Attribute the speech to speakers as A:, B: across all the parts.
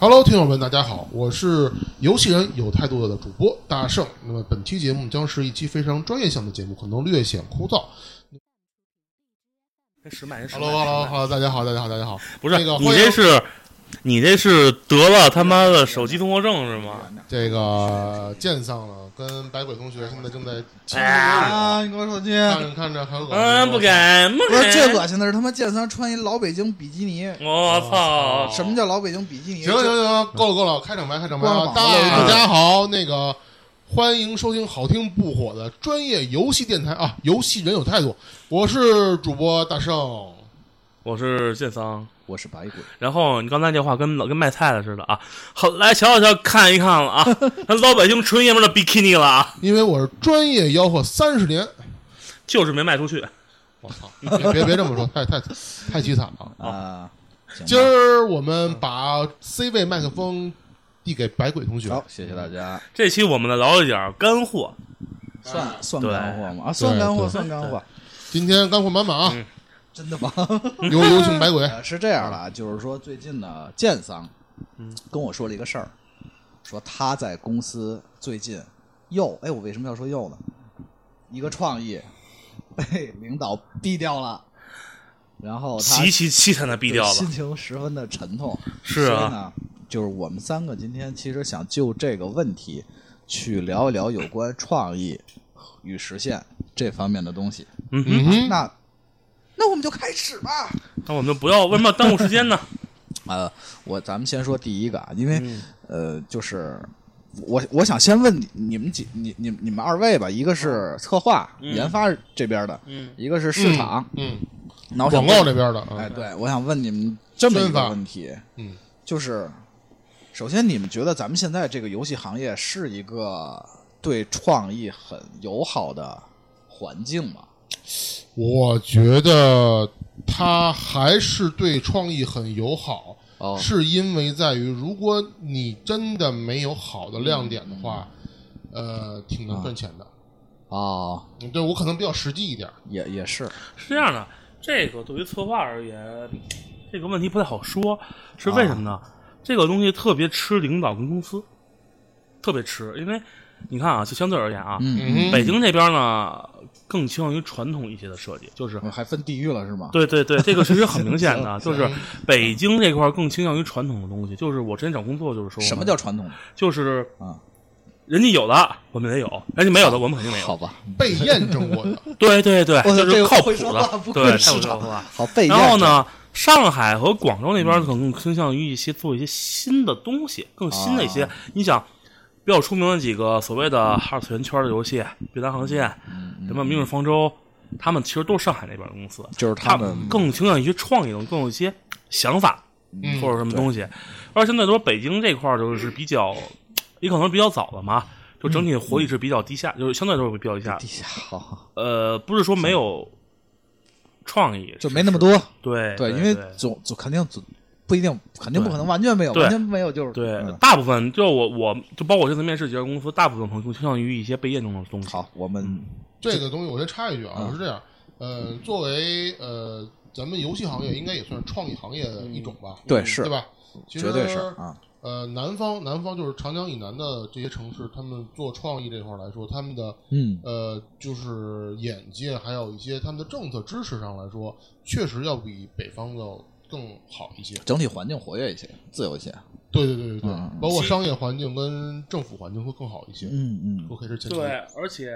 A: Hello，听友们，大家好，我是游戏人有态度的主播大圣。那么本期节目将是一期非常专业性的节目，可能略显枯燥。
B: 十麦人
A: Hello，Hello，Hello，大家好，大家好，大家好。
B: 不是你
A: 那个你
B: 这是，你这是得了他妈的手机综合症是吗？
A: 这个剑丧了，跟白鬼同学现在正在
C: 啊！你给我手机。
A: 看着看着很恶心。
B: 嗯，不敢，不
C: 不是最。恶心的是他妈剑三穿一老北京比基尼。
B: 我操！
C: 什么叫老北京比基尼？
A: 行行行，够了够了，开场白开场白大家好，那个欢迎收听好听不火的专业游戏电台啊！游戏人有态度，我是主播大圣。
B: 我是剑桑。
C: 我是白鬼。
B: 然后你刚才这话跟老跟卖菜的似的啊！好，来瞧瞧看一看了啊！咱老百姓纯爷们儿的比基尼了啊，
A: 因为我是专业吆喝三十年，
B: 就是没卖出去。
A: 我操！别别别这么说，太太太凄惨了。
C: 啊，
A: 今儿我们把 C 位麦克风递给白鬼同学。
C: 好，谢谢大家。
B: 这期我们来聊一点干货，
C: 算算干货吗？啊，算干货，算干货。
A: 今天干货满满啊！
B: 嗯
C: 真的吗？
A: 有有请白鬼。
C: 呃是这样的啊，就是说最近呢，建桑
B: 嗯
C: 跟我说了一个事儿，说他在公司最近又哎，我为什么要说又呢？一个创意被领导毙掉了，然后他
B: 极其凄惨的毙掉了。
C: 心情十分的沉痛。
B: 是啊，
C: 所以呢，就是我们三个今天其实想就这个问题去聊一聊有关创意与实现这方面的东西。
B: 嗯哼，
C: 那那我们就开始吧。
B: 那我们就不要为什么要耽误时间呢？
C: 呃，我咱们先说第一个啊，因为、
B: 嗯
C: 呃，就是我我想先问你你们几你你你们二位吧，一个是策划、
B: 嗯
C: 研发这边的，
B: 嗯
C: 一个是市场。
A: 嗯，
C: 那我想
A: 广告
C: 问
A: 这边的啊
C: 哎，，对，我想问你们这么一个问题，
A: 嗯，
C: 就是首先你们觉得咱们现在这个游戏行业是一个对创意很友好的环境吗？
A: 我觉得他还是对创意很友好，
C: 哦，
A: 是因为在于，如果你真的没有好的亮点的话，呃，挺能赚钱的。
C: 哦，
A: 嗯对我可能比较实际一点。
C: 也也是，
B: 是这样的，这个对于策划而言，这个问题不太好说，是为什么呢？这个东西特别吃领导跟公司，特别吃，因为你看啊，就相对而言啊，
C: 嗯。
B: 北京这边呢更倾向于传统一些的设计，就是。
C: 嗯，还分地域了是吗？
B: 对对对，这个其实很明显的，就是北京这块儿更倾向于传统的东西。就是我之前找工作就是说，
C: 什么叫传统
B: 就是
C: 啊？
B: 人家有的我们也有，人家没有的我们肯定没有。
C: 好吧，
A: 被验证过的，
B: 对对 对，就是靠谱的对，太会说话。
C: 好被？
B: 然后呢，上海和广州那边可能更倾向于一些做一些新的东西，更新的一些。
C: 啊
B: 你想，比较出名的几个所谓的二次元圈的游戏，《碧蓝航线》什么《明日方舟》，他们其实都是上海那边的公司，
C: 就是
B: 他
C: 他们
B: 更倾向于创意，更有一些想法
A: 嗯
B: 或者什么东西。而现在说北京这块儿就是比较，也可能比较早了嘛。就整体活力是比较低下，就是相对来说比较低下
C: 低。下好，
B: 呃，不是说没有创意，
C: 就没那么多。
B: 对
C: 对，因为总总肯定总不一定，肯定不可能完全没有，完全没有就是
B: 对，
C: 嗯
B: 大部分就我我就包括我这次面试几家公司，大部分朋友倾向于一些被验证的东西。
C: 好，我们
A: 这个东西我先插一句啊，是这样，呃，作为呃咱们游戏行业应该也算是创意行业的一种吧，
C: 对是
A: 对吧？其实
C: 绝对是啊，
A: 呃，南方南方就是长江以南的这些城市，他们做创意这块儿来说，他们的
C: 嗯，
A: 呃，就是眼界，还有一些他们的政策支持上来说，确实要比北方要更好一些。
C: 整体环境活跃一些，自由一些。
A: 对对对对对，
C: 嗯
A: 包括商业环境跟政府环境会更好一些，
C: 嗯嗯
A: 都可以是前提。
B: 对，而且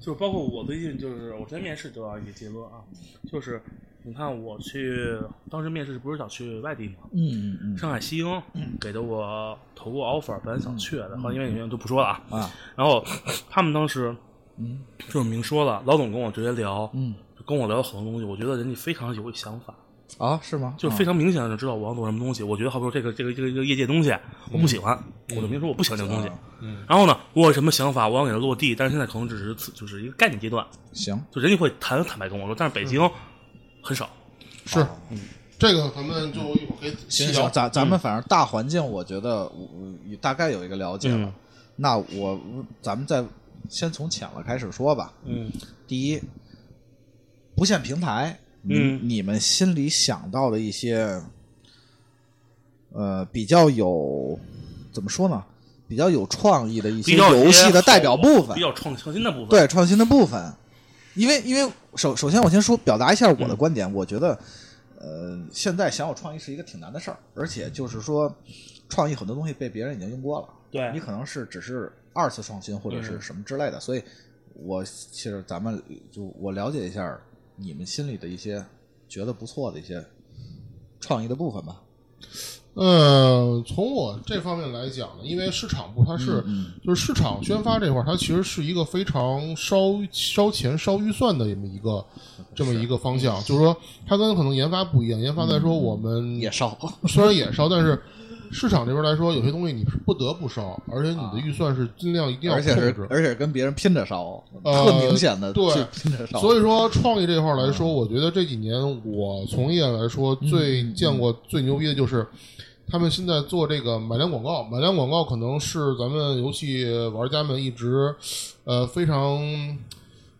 B: 就是包括我最近就是我之前面试得到一个结论啊，就是你看我去当时面试不是想去外地吗？
C: 嗯嗯嗯
B: 上海西英给的我投过 offer，本来想去的，后来因为原因就不说了啊。
C: 啊，
B: 然后他们当时
C: 嗯
B: 就是明说了，老总跟我直接聊，
C: 嗯
B: 跟我聊了很多东西，我觉得人家非常有想法。
C: 啊，是吗？
B: 就非常明显的就知道我要做什么东西。我觉得，好比说这个这个这个这个业界东西，我不喜欢，我就明说我不喜欢这个东西。
A: 嗯
B: 然后呢，我有什么想法，我要给它落地，但是现在可能只是次就是一个概念阶段，
C: 行，
B: 就人家会坦坦白跟我说，但是北京很少。
A: 是，嗯这个咱们就一会儿可以细聊
C: 行行，。咱咱们反正大环境，我觉得我我大概有一个了解了
B: 嗯。
C: 那我咱们再先从浅了开始说吧。
B: 嗯
C: 第一，不限平台，你
B: 嗯
C: 你们心里想到的一些呃比较有怎么说呢？比较有创意的一些游戏的代表部分
B: 比，较创创新的部分。
C: 对创新的部分。因为因为首首先我先说表达一下我的
B: 嗯
C: 观点，我觉得呃现在想有创意是一个挺难的事儿，而且就是说创意很多东西被别人已经用过了，
B: 对
C: 你可能是只是二次创新或者是
B: 嗯
C: 什么之类的，所以我其实咱们就我了解一下你们心里的一些觉得不错的一些创意的部分吧。
A: 呃，从我这方面来讲呢，因为市场部它是、
C: 嗯
A: 就是市场宣发这块儿，它其实是一个非常烧烧钱、烧预算的这么一个这么一个方向。就是说，它跟可能研发不一样，研发来说我们
C: 也烧，
A: 虽然也烧，但是市场这边来说，有些东西你是不得不烧，而且你的预算是尽量一定要
C: 而且是。而且跟别人拼着烧，
A: 呃
C: 特明显的
A: 对
C: 拼着烧。
A: 所以说，创意这块儿来说，我觉得这几年我从业来说，最见过最牛逼的就是他们现在做这个买量广告。买量广告可能是咱们游戏玩家们一直呃非常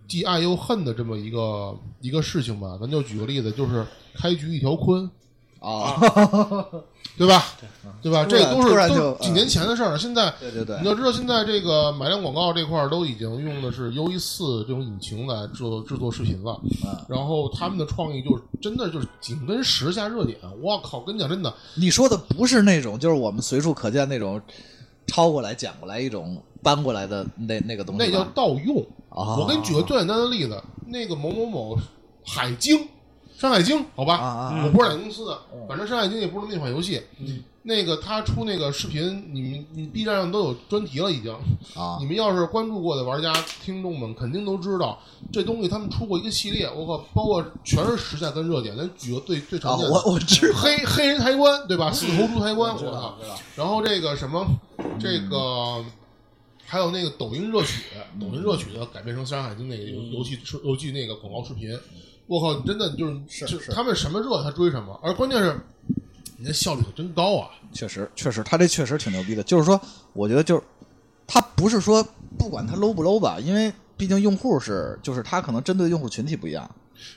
A: 既爱又恨的这么一个一个事情吧。咱就举个例子，就是开局一条鲲，
C: 啊，
A: 对吧？对吧？这都是都是几年前的事儿了。现在
C: 对对对
A: 你，要知道，现在这个买量广告这块儿都已经用的是 U E 四这种引擎来制作制作视频了。
C: 嗯
A: 然后他们的创意就是真的就是紧跟时下热点。我靠，跟你讲真的，
C: 你说的不是那种，就是我们随处可见那种抄过来、捡过来一种搬过来的那那个东西，
A: 那叫盗用。
C: 啊
A: 我给你举个最简单的例子，那个某某某海经，山海经，好吧，
C: 啊啊啊
A: 我不是哪个公司的，反正山海经也不是那款游戏。那个他出那个视频，你们你 B 站上都有专题了，已经。
C: 啊
A: 你们要是关注过的玩家、听众们，肯定都知道这东西他们出过一个系列，我靠，包括全是时下跟热点。咱举个最最
C: 啊！
A: 常见的，
C: 我我知，
A: 黑黑人抬棺，对吧？四头猪抬棺，我操！然后这个什么，这个还有那个抖音热曲，抖音热曲的改编成《山海经》那个游游戏游戏那个广告视频，我靠，真的就是
C: 是
A: 就是他们什么热他追什么，而关键是人家效率可真高啊！
C: 确实确实，他这确实挺牛逼的。就是说，我觉得就是他不是说不管他 low 不 low 吧，因为毕竟用户是就是他可能针对用户群体不一样。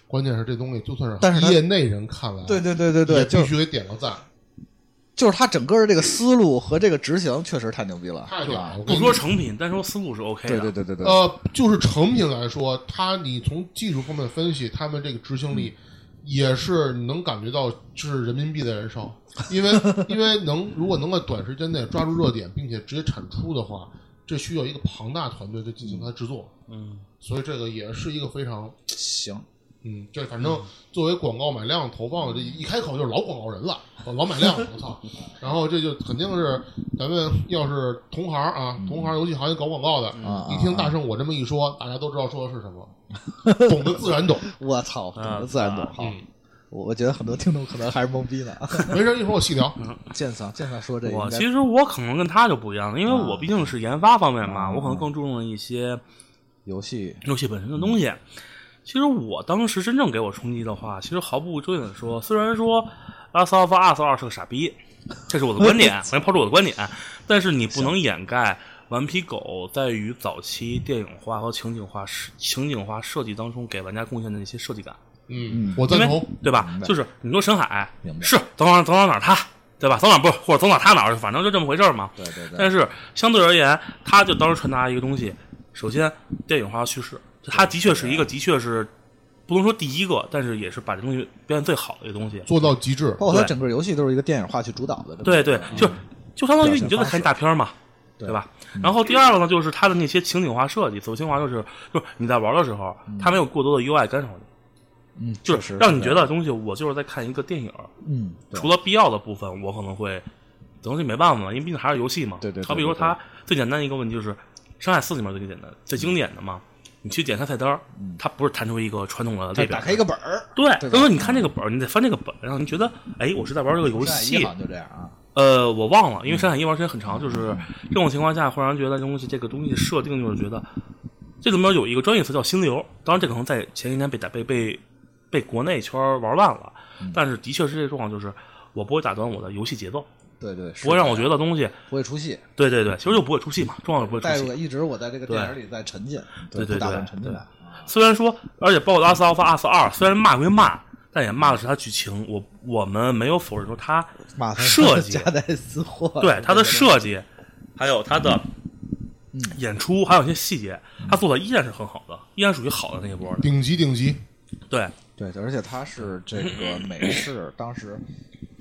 A: 关键是这东西就算
C: 但是
A: 业内人看来，
C: 对对对对对，
A: 也必须得点个赞，
C: 就是他整个的这个思路和这个执行确实太牛逼了，
A: 太屌了！
B: 不说成品，单说思路是 OK 的。
C: 对对对对对，
A: 呃，就是成品来说，他你从技术方面分析，他们这个执行力也是能感觉到是人民币的燃烧，因为因为能如果能在短时间内抓住热点，并且直接产出的话，这需要一个庞大团队在进行它制作，
B: 嗯，
A: 所以这个也是一个非常
C: 行，
A: 嗯，这反正作为广告买量投放的，这一开口就是老广告人了，老买量，我操！然后这就肯定是咱们要是同行啊，同行游戏行业搞广告的，
C: 啊
A: 一听大圣我这么一说，大家都知道说的是什么，懂的自然懂。
C: 我操，懂
B: 啊
C: 得自然懂。好，
A: 嗯，
C: 我我觉得很多听众可能还是懵逼呢。
A: 没事，一会儿我细聊。
C: 建桑，建桑说这个
B: 我其实我可能跟他就不一样，因为
C: 啊
B: 我毕竟是研发方面嘛，
C: 啊
B: 我可能更注重一些
C: 游戏
B: 游戏本身的东西。其实我当时真正给我冲击的话，其实毫不遮掩的说，虽然说《Last of Us 二》是个傻逼，这是我的观点，我先抛出我的观点，但是你不能掩盖顽皮狗在于早期电影化和情景化设情景化设计当中给玩家贡献的那些设计感。
A: 嗯
B: 嗯，我
A: 赞同。
B: 对吧就是你说深海是走哪儿走哪儿哪儿塌，对吧？走哪儿不是或者走哪儿塌哪儿，反正就这么回事儿嘛。
C: 对对对，
B: 但是相对而言，它就当时传达一个东西，首先电影化叙事，它的确是一个的确是不能说第一个，但是也是把这东西表现最好的一个东西。
A: 做到极致。
C: 包括它整个游戏都是一个电影化去主导的。
B: 对对，就就相当于你就在看一大片嘛，
C: 对
B: 对吧？然后第二个呢，就是它的那些情景化设计，所谓情化就是就是你在玩的时候，它没有过多的 UI 干扰你。
C: 嗯，
B: 就是让你觉得东西，我就是在看一个电影，
C: 嗯，
B: 除了必要的部分，我可能会，这东西没办法，因为毕竟还是游戏嘛。
C: 对对对对对
B: 好比说它最简单的一个问题就是，《山海四》里面最简单、最经典的嘛，你去点开菜单儿，它不是弹出一个传统的列表，
C: 打开一个本儿，
B: 对，他说你看这个本儿，你得翻这个本儿，让你觉得，哎，我是在玩这个游戏
C: 这样啊。
B: 呃，我忘了，因为《山海一》玩时间很长，就是这种情况下，忽然觉得这东西这个东西设定就是觉得，这里面有一个专业词叫心流，当然这可能在前些年被打被被被国内圈玩烂了，但是的确是这状况，就是我不会打断我的游戏节奏，
C: 对对，
B: 不会让我觉得东西，
C: 不会出戏，
B: 对对对，其实就不会出戏嘛，重要是不会出戏。
C: 一直我在这个电影里在沉浸，
B: 对对对
C: 断沉浸啊。
B: 虽然说，而且包括《阿斯奥夫阿斯二》，虽然骂归骂，但也骂的是他剧情。我我们没有否认说
C: 他
B: 设计
C: 夹带私货，
B: 对他的设计，还有他的演出，还有一些细节，他做的依然是很好的，依然属于好的那一波。
A: 顶级顶级，
B: 对，
C: 对，而且他是这个美式，当时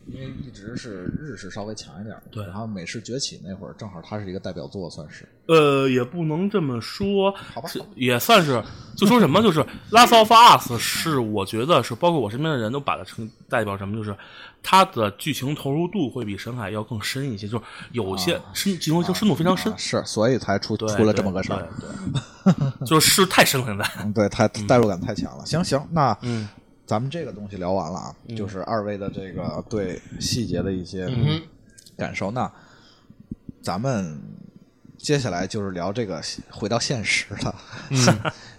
C: 因为一直是日式稍微强一点，
B: 对
C: 然后美式崛起那会儿，正好它是一个代表作，算是
B: 呃，也不能这么说，
C: 好吧
B: 也算是，就说什么，就是《Last of Us》是我觉得是，包括我身边的人都把它成代表什么，就是它的剧情投入度会比《神海》要更深一些，就是有些深剧情深度非常深
C: 啊，是，所以才出
B: 对
C: 出了这么个事儿，
B: 对，对 就是是太深了，现在。
C: 嗯，对，太代入感太强了。行行，那
B: 嗯
C: 咱们这个东西聊完了啊，就是二位的这个对细节的一些
A: 嗯
C: 感受。那咱们接下来就是聊这个回到现实了，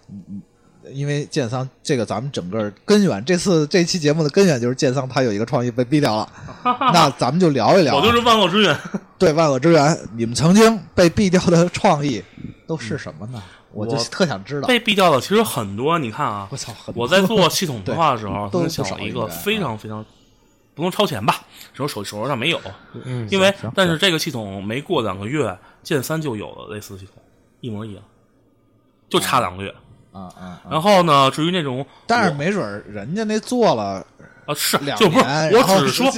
A: 嗯
C: 因为建桑这个咱们整个根源，这次这期节目的根源就是建桑他有一个创意被毙掉了，那咱们就聊一聊啊、
B: 我就是万恶之源。
C: 对万恶之源，你们曾经被毙掉的创意都是什么呢？我就特想知道。
B: 被毙掉的其实很多，你看啊
C: 我，操，很多
B: 我在做系统化的时候，
C: 对
B: 曾经想了一个非常非常不能超前吧，手手手头上没有，
A: 嗯，
B: 因为但是这个系统没过两个月，剑三就有了类似的系统，一模一样，就差两个月。
C: 啊啊啊！
B: 然后呢，至于那种，
C: 但是没准儿人家那做了
B: 啊是就不是，我只是说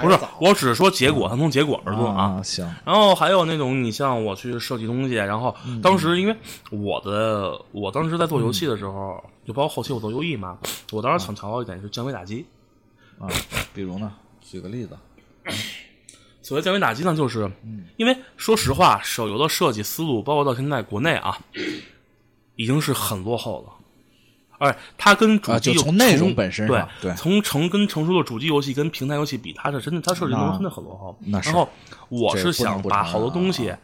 B: 不是，我只是说结果，它从结果而论啊。
C: 啊，行，
B: 然后还有那种，你像我去设计东西，然后
C: 嗯
B: 当时因为我的我当时在做游戏的时候，就包括后期我做 UE 嘛，我当时想强调一点是降维打击。
C: 啊，比如呢，举个例子，
B: 所谓降维打击呢，就是
C: 嗯
B: 因为说实话，手游的设计思路，包括到现在国内啊，已经是很落后了。而它跟主
C: 啊
B: 机
C: 就从内容本身
B: 对
C: 对
B: 从成跟成熟的主机游戏跟平台游戏比，它是真的，它设计内容
C: 那
B: 真的很落后。
C: 那是
B: 然后我是想把好多东西
C: 啊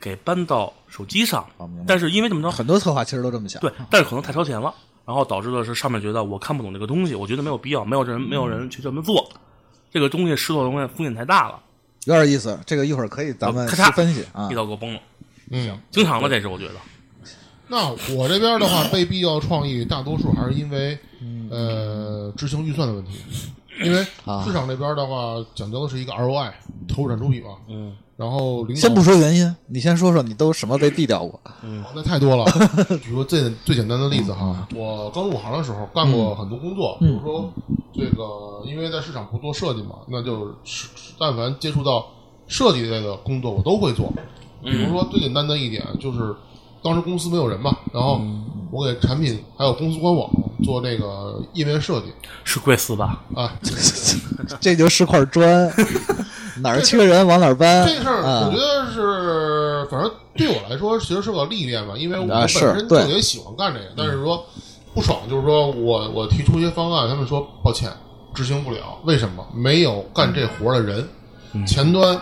B: 给搬到手机上
C: 啊，
B: 但是因为怎么着，
C: 很多策划其实都这么想，
B: 对，但是可能太超前了，然后导致的是上面觉得我看不懂这个东西，我觉得没有必要，没有人没有人去这么做，这个东西失落的东西风险太大了，
C: 有点意思。这个一会儿可以咱们细
B: 咔嚓
C: 分析啊
B: 一。刀给我崩了，
A: 嗯，
B: 经常的这是我觉得。
A: 那我这边的话，被毙掉创意大多数还是因为呃执行预算的问题，因为
C: 啊
A: 市场这边的话讲究的是一个 ROI 投入产出比嘛，
B: 嗯，
A: 然后领导
C: 先不说原因，你先说说你都什么被毙掉过？
A: 嗯那太多了。比如说最最简单的例子哈，我刚入行的时候干过很多工作，比如说这个，因为在市场部做设计嘛，那就是但凡接触到设计类的工作，我都会做。比如说最简单的一点就是，当时公司没有人嘛，然后我给产品还有公司官网做这个页面设计。
B: 是贵司吧？
A: 啊，
C: 这就是块砖，哪儿缺人往哪儿搬。
A: 这事儿
C: 啊。
A: 我觉得是，反正对我来说其实是个历练吧，因为我
C: 啊
A: 本身
C: 特
A: 别喜欢干这个，但是说不爽就是说我我提出一些方案，他们说抱歉执行不了，为什么？没有干这活的人，前端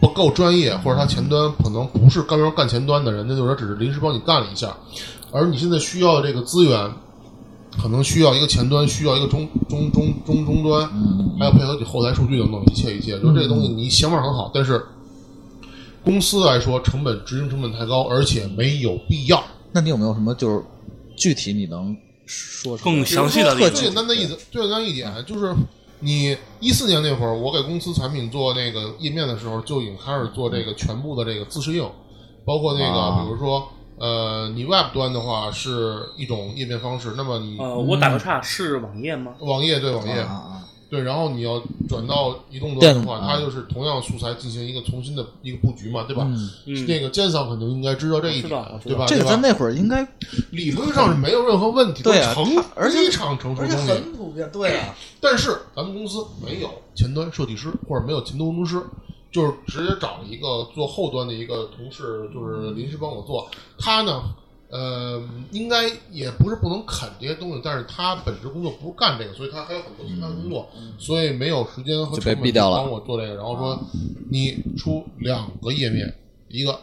A: 不够专业，或者他前端可能不是专门干前端的人，那就是只是临时帮你干了一下，而你现在需要的这个资源。可能需要一个前端，需要一个中中中中终端，还要配合你后台数据等等一切一切。就这东西，你想法很好，但是公司来说成本执行成本太高，而且没有必要。
C: 那你有没有什么就是具体你能说
B: 更详细的例
A: 最
B: 子
A: 简单的一最简单一点就是，你一四年那会儿，我给公司产品做那个页面的时候，就已经开始做这个全部的这个自适应，包括那个、
C: 啊
A: 比如说。呃，你 Web 端的话是一种页面方式，那么你
B: 呃，我打个岔，是网页吗？
A: 网页对网页，
C: 啊啊
A: 对，然后你要转到移动端的话，它就是同样素材进行一个重新的一个布局嘛，对吧？那个奸商肯定应该知道这一点对吧？
C: 这个
A: 对吧
C: 在那会儿应该，
A: 理论上是没有任何问题，
C: 对啊
A: 成
C: 而且
A: 非常成熟而且很。
C: 普遍。对啊，
A: 但是咱们公司没有前端设计师或者没有前端工程师，就是直接找了一个做后端的一个同事，就是临时帮我做。他呢，呃，应该也不是不能啃这些东西，但是他本职工作不是干这个，所以他还有很多其他工作，所以没有时间和成本帮我做这个。然后说你出两个页面，一个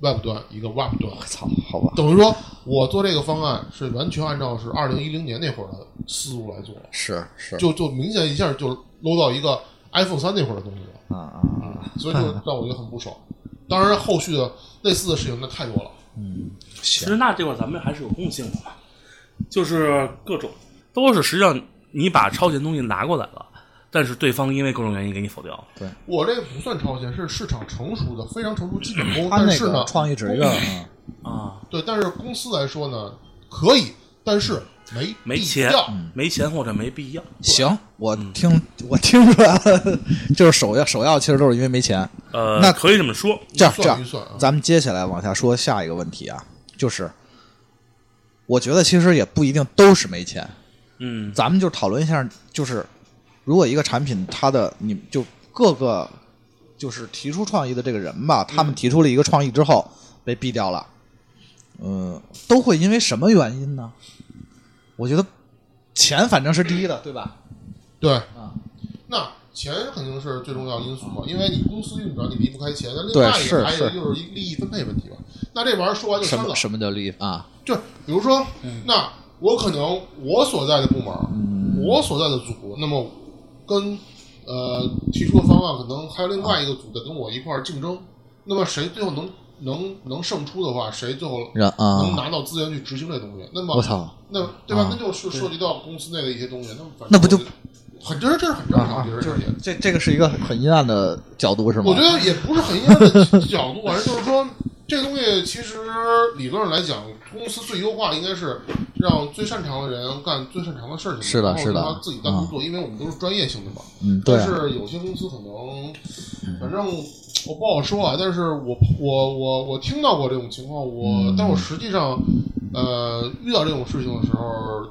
A: Web 端，一个 Web 端。
C: 我操，好吧，
A: 等于说，我做这个方案是完全按照是二零一零年那会儿的思路来做，
C: 是是，
A: 就就明显一下就搂到一个 iPhone 三那会儿的东西了，
C: 啊啊啊，
A: 所以就让我觉得很不爽。当然，后续的类似的事情那太多了。
C: 嗯，
B: 其实那这块咱们还是有共性的嘛，就是各种都是实际上你把超前东西拿过来了，但是对方因为各种原因给你否掉了。
A: 我这个不算超前，是市场成熟的非常成熟基本功。
C: 他那
A: 但是呢
C: 个，创意只是一个，嗯
B: 啊，
A: 对，但是公司来说呢，可以，但是没
B: 没钱，没钱或者没必要。
C: 行，我听我听出来了，就是首要首要其实都是因为没钱。
B: 呃，
C: 那
B: 可以这么说。
C: 这样这样咱们接下来往下说下一个问题啊，就是我觉得其实也不一定都是没钱，
B: 嗯，
C: 咱们就讨论一下，就是如果一个产品它的你就各个就是提出创意的这个人吧，他们提出了一个创意之后被毙掉了，嗯、都会因为什么原因呢？我觉得钱反正是第一的，对吧？
A: 对
C: 啊，
A: 那钱肯定是最重要因素嘛，因为你公司运转你离不开钱。那另外一个还有
C: 是是
A: 就是一利益分配问题吧。那这玩意儿说完就删了
C: 什么，叫利益啊？
A: 就比如说，那我可能我所在的部门，我所在的组，那么跟呃提出的方案，可能还有另外一个组的跟我一块儿竞争，那么谁最后能能能胜出的话，谁最后能拿到资源去执行这东西？那么
C: 我操，
A: 那对吧？
C: 啊
A: 那就是涉及到公司内的一些东西，那么反正
C: 那不就
A: 很这是这是很正常，
C: 啊
A: 这是也
C: 这这个是一个很阴暗的角度是吗？
A: 我觉得也不是很阴暗的角度，反正就是说，这东西其实理论上来讲，公司最优化应该是让最擅长的人干最擅长的事情，
C: 是的是的
A: 他自己单独做，因为我们都是专业性的嘛。
C: 嗯，对
A: 但
C: 啊，
A: 是有些公司可能，反正我不好说啊。但是我我我我听到过这种情况，我、
C: 嗯
A: 但我实际上，呃，遇到这种事情的时候，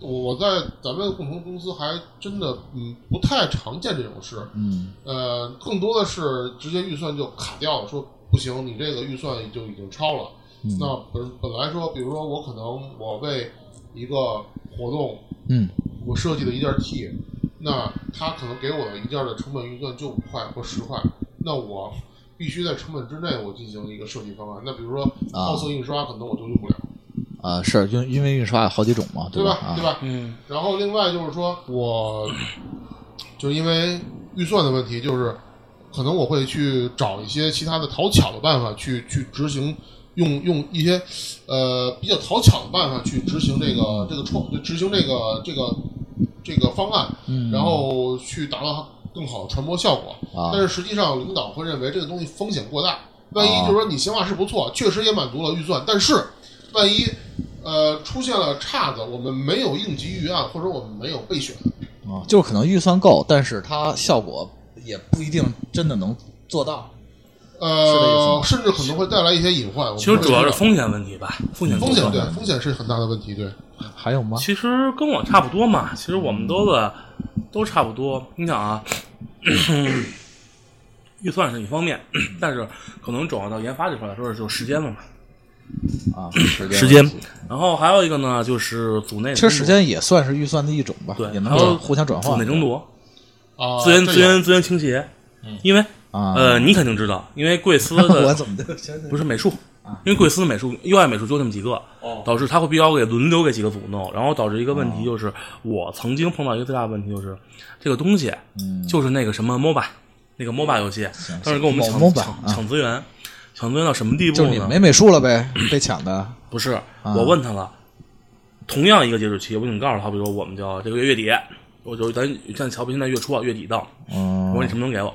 A: 我我在咱们共同公司还真的嗯不太常见这种事。
C: 嗯
A: 呃，更多的是直接预算就卡掉了，说不行，你这个预算就已经超了。
C: 嗯
A: 那本本来说，比如说我可能我为一个活动，
C: 嗯
A: 我设计的一件 T，那他可能给我的一件的成本预算就五块或十块，那我必须在成本之内我进行一个设计方案。那比如说
C: 啊
A: 套色印刷，可能我就用不了，
C: 啊，是因因为印刷有好几种嘛，
A: 对
C: 吧？
A: 对吧？
B: 嗯
A: 然后另外就是说，我就是因为预算的问题，就是可能我会去找一些其他的讨巧的办法去去执行，用用一些呃比较讨巧的办法去执行这个这个创执行这个这个这个方案，
C: 嗯
A: 然后去达到它更好的传播效果。
C: 啊
A: 但是实际上，领导会认为这个东西风险过大，万一
C: 啊
A: 就是说你想法是不错，确实也满足了预算，但是万一呃出现了岔子，我们没有应急预案，或者我们没有备选，
C: 啊，就是可能预算够，但是它效果也不一定真的能做到。
A: 呃甚至可能会带来一些隐患。
B: 其实主要是风险问题吧，风险
A: 风险对风险是很大的问题，对。
C: 还有吗？
B: 其实跟我差不多嘛，其实我们都的都差不多。你想啊，预算是一方面，但是可能转化到研发这块来说，就是时间了嘛，
C: 啊，时间
B: 时间。然后还有一个呢，就是组内
C: 其实时间也算是预算的一种吧，
B: 对
C: 也能互相转换
B: 组内争夺，
A: 啊，
B: 资源资源资源倾斜。因为
C: 啊。
B: 呃，你肯定知道，因为贵司
C: 我怎么的？
B: 不是美术，因为贵司美术 UI 美术就那么几个，导致他会必须要给轮流给几个组弄，然后导致一个问题就是，我曾经碰到一个最大的问题就是，这个东西就是那个什么 MOBA 那个 MOBA 游戏，当时跟我们抢
C: MOBA
B: 抢
C: 啊
B: 抢资源，抢资源到什么地步呢？
C: 就是你没美术了呗，被抢的。
B: 不是，我问他了，同样一个截止期，我已经告诉他，比如说我们叫这个月月底，我就咱像乔布现在月初啊，月底到，我
C: 嗯
B: 说你什么时候给我？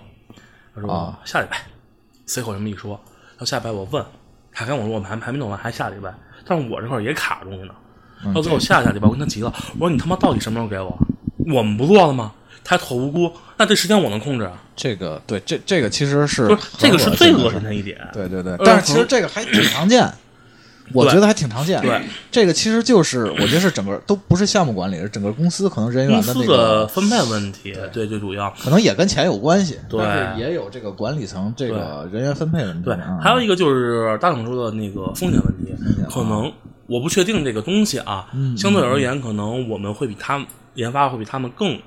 B: 他说、
C: 啊
B: 下礼拜，随口这么一说，到下礼拜我问，他跟我说我们还还没弄完，还下礼拜，但是我这块儿也卡着东西呢。
C: 嗯
B: 到最后下下礼拜我跟他急了，我说你他妈到底什么时候给我？我们不做了吗？他还特无辜，那这时间我能控制啊？
C: 这个对，这这个其实是
B: 不是，这个是最恶心的一点。
C: 对对对，
B: 呃
C: 但是其实这个还挺常见，我觉得还挺常见。
B: 对，
C: 这个其实就是我觉得是整个都不是项目管理，是整个公司可能人员
B: 公司
C: 的那个
B: 的，分配问题，对，最主要。
C: 可能也跟钱有关系，
B: 对
C: 但是也有这个管理层这个人员分配问题。
B: 对
C: 啊，
B: 还有一个就是大总说的那个风险问题，
C: 险
B: 可能我不确定这个东西啊，
C: 嗯
B: 相对而言，可能我们会比他们研发会比他们更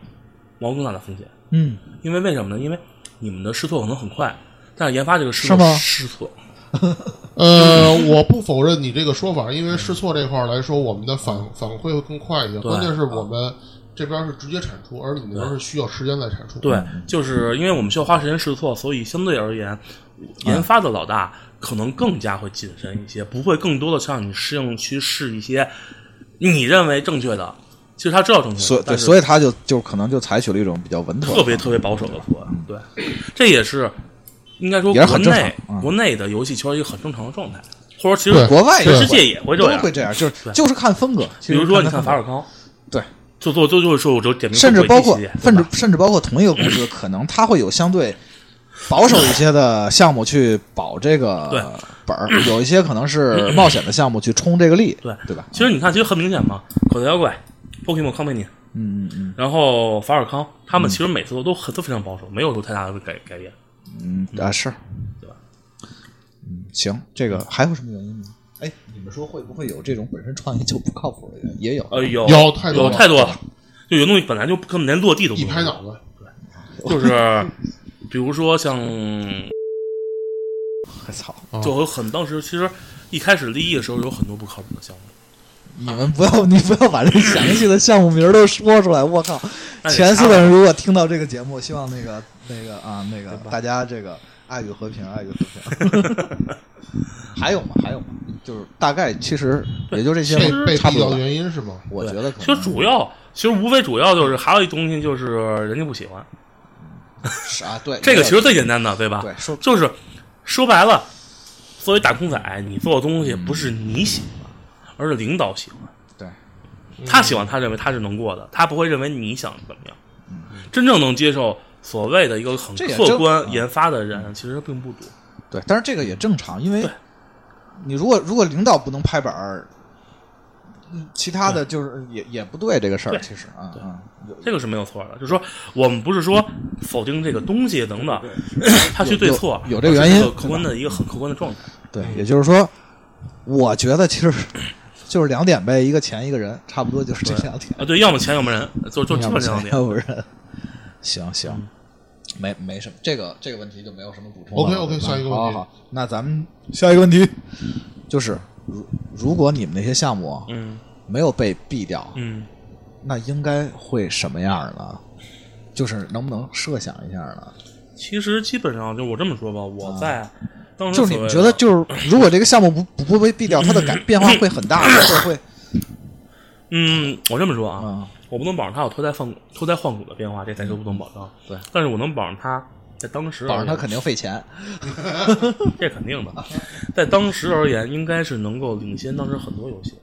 B: 冒更大的风险，
C: 嗯，
B: 因为为什么呢？因为你们的试错可能很快，但是研发这个试错试错，
A: 呃，我不否认你这个说法，因为试错这块儿来说，我们的反反馈会更快一些。
B: 对
A: 关键是我们这边是直接产出，而你们那边是需要时间来产出。
B: 对，就是因为我们需要花时间试错，所以相对而言，研发的老大可能更加会谨慎一些，不会更多的向你适应去试一些你认为正确的，其实他知道正确，
C: 所以对，所以他就就可能就采取了一种比较稳妥
B: 特别特别保守的做法。对，这也是应该说国内
C: 嗯
B: 国内的游戏圈一个很正常的状态，或者其实
C: 国外也
B: 全世界也会这样
C: 都会。这样，就是就是看风格。
B: 比如说，你看
C: 法
B: 法尔康，
C: 对，
B: 就做就就是说，我就点名
C: 甚至包括甚至甚至包括同一个公司，可能它会有相对保守一些的项目去保这个
B: 对
C: 本儿，有一些可能是冒险的项目去冲这个利，
B: 对
C: 对吧？
B: 其实你看，其实很明显嘛，口袋妖怪、Pokemon Company，
C: 嗯嗯嗯
B: 然后法尔康，他们其实每次都都很都非常保守，没有说太大的改改变。
C: 嗯啊是，
B: 对吧？
C: 嗯，行，这个还有什么原因吗？哎，你们说会不会有这种本身创业就不靠谱的人？也有，
B: 呃，有
A: 有太多了
B: 有太多了，就有东西本来就根本连落地都不
A: 一拍脑子，对，
B: 就是比如说像，
C: 我操！
A: 啊
B: 就有很当时其实一开始立意的时候有很多不靠谱的项目，
C: 你们不要，你不要把这个详细的项目名都说出来。我靠！前四
B: 查
C: 个人如果听到这个节目，希望那个那个啊，那个大家这个爱与和平，爱与和平。还有吗？还有吗？就是大概其实也就这些
A: 被被毙掉的
C: 差不多吧。
A: 原因是吗？
C: 我觉得可
B: 其实主要其实无非主要就是还有一东西就是人家不喜欢，
C: 是啊，对
B: 这个其实最简单的，对吧？
C: 对说
B: 就是说白了，作为打工仔，你做的东西不是你喜欢，而是领导喜欢。
C: 对
B: 他喜欢，他认为他是能过的，他不会认为你想怎么样。真正能接受所谓的一个很客观
C: 嗯。
B: 研发的人，其实并不多。
C: 对，但是这个也正常，因为你如果如果领导不能拍板其他的就是也也不对这个事儿，其实啊
B: 这个是没有错的，就是说我们不是说否定这个东西等等，他去对错，
C: 有有这个原因。
B: 客观的一个很客观的状态。
C: 对，也就是说，我觉得其实 就是两点呗，一个钱一个人，差不多就是这两点。
B: 啊，对，要么钱，要么人，就就这样。
C: 钱要不人。行行，没没什么，这个这个问题就没有什么补充了。觉得
A: 下一个问题
C: 好好好，那咱们下一个问题就是，如如果你们那些项目
B: 嗯
C: 没有被毙掉，
B: 嗯，
C: 那应该会什么样呢？就是能不能设想一下呢？
B: 其实基本上就我这么说吧，我在当时
C: 就是你们
B: 所谓的
C: 觉得，就是如果这个项目不不不被毙掉，它的改 变化会很大，或者会
B: 嗯，我这么说啊，
C: 啊，
B: 我不能保证它有脱胎换骨、脱胎换骨的变化，这赛车不能保证。
C: 对，
B: 但是我能保证它在当时
C: 保证它肯定费钱。
B: 这肯定的，在当时而言，应该是能够领先当时很多游戏，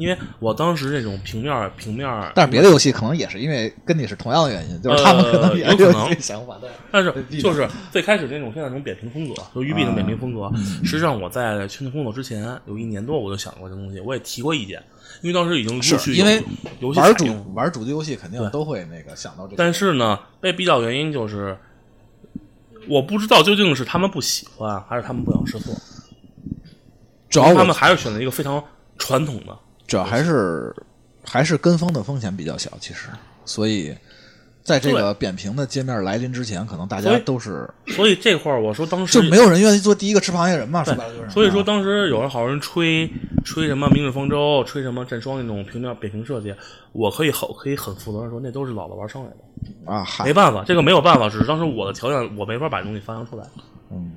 B: 因为我当时这种平面儿平面儿，
C: 但是别的游戏可能也是因为跟你是同样的原因，就是他们可能也有
B: 呃有可能
C: 这个想法，但是
B: 但是就是最开始那种现在这种扁平风格，就育碧的扁平风格，实际上我在圈内工作之前有一年多，我就想过这东西，我也提过意见，因为当时已经
C: 是因为
B: 游戏
C: 玩主玩主机游戏肯定都会那个想到这个。
B: 但是呢，被毙掉的原因就是，我不知道究竟是他们不喜欢，还是他们不想试错。
C: 主要
B: 他们还是选择一个非常传统的，
C: 主要还是还是跟风的风险比较小，其实，所以在这个扁平的界面来临之前，可能大家都是
B: 所以这块儿我说当时
C: 就没有人愿意做第一个吃螃蟹人嘛，说白了就是。
B: 对，所以说
C: 啊
B: 当时有人好人吹吹什么《明日方舟》，吹什么《战双》那种平面扁平设计，我可以很可以很负责任说，那都是老子玩商来的，
C: 啊，
B: 没，办法，这个没有办法，只是当时我的条件我没法把这东西发扬出来。
C: 嗯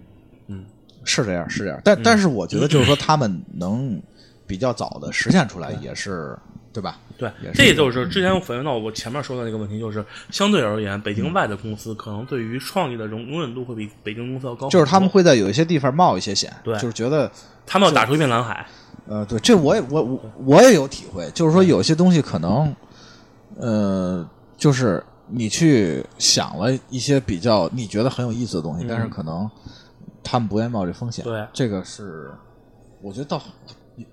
B: 嗯，
C: 是这样，是这样。但但是我觉得就是说，他们能比较早的实现出来，也是对吧？
B: 对这就是之前我反映到我前面说的那个问题，就是相对而言，北京外的公司可能对于创意的容容忍度会比北京公司要高，
C: 就是他们会在有一些地方冒一些险，
B: 对
C: 就是觉得
B: 他们要打出一片蓝海，
C: 呃，对，这我也我我我也有体会，就是说有些东西可能，呃，就是你去想了一些比较你觉得很有意思的东西，但是可能他们不愿意冒这风险。
B: 嗯对。
C: 这个是我觉得倒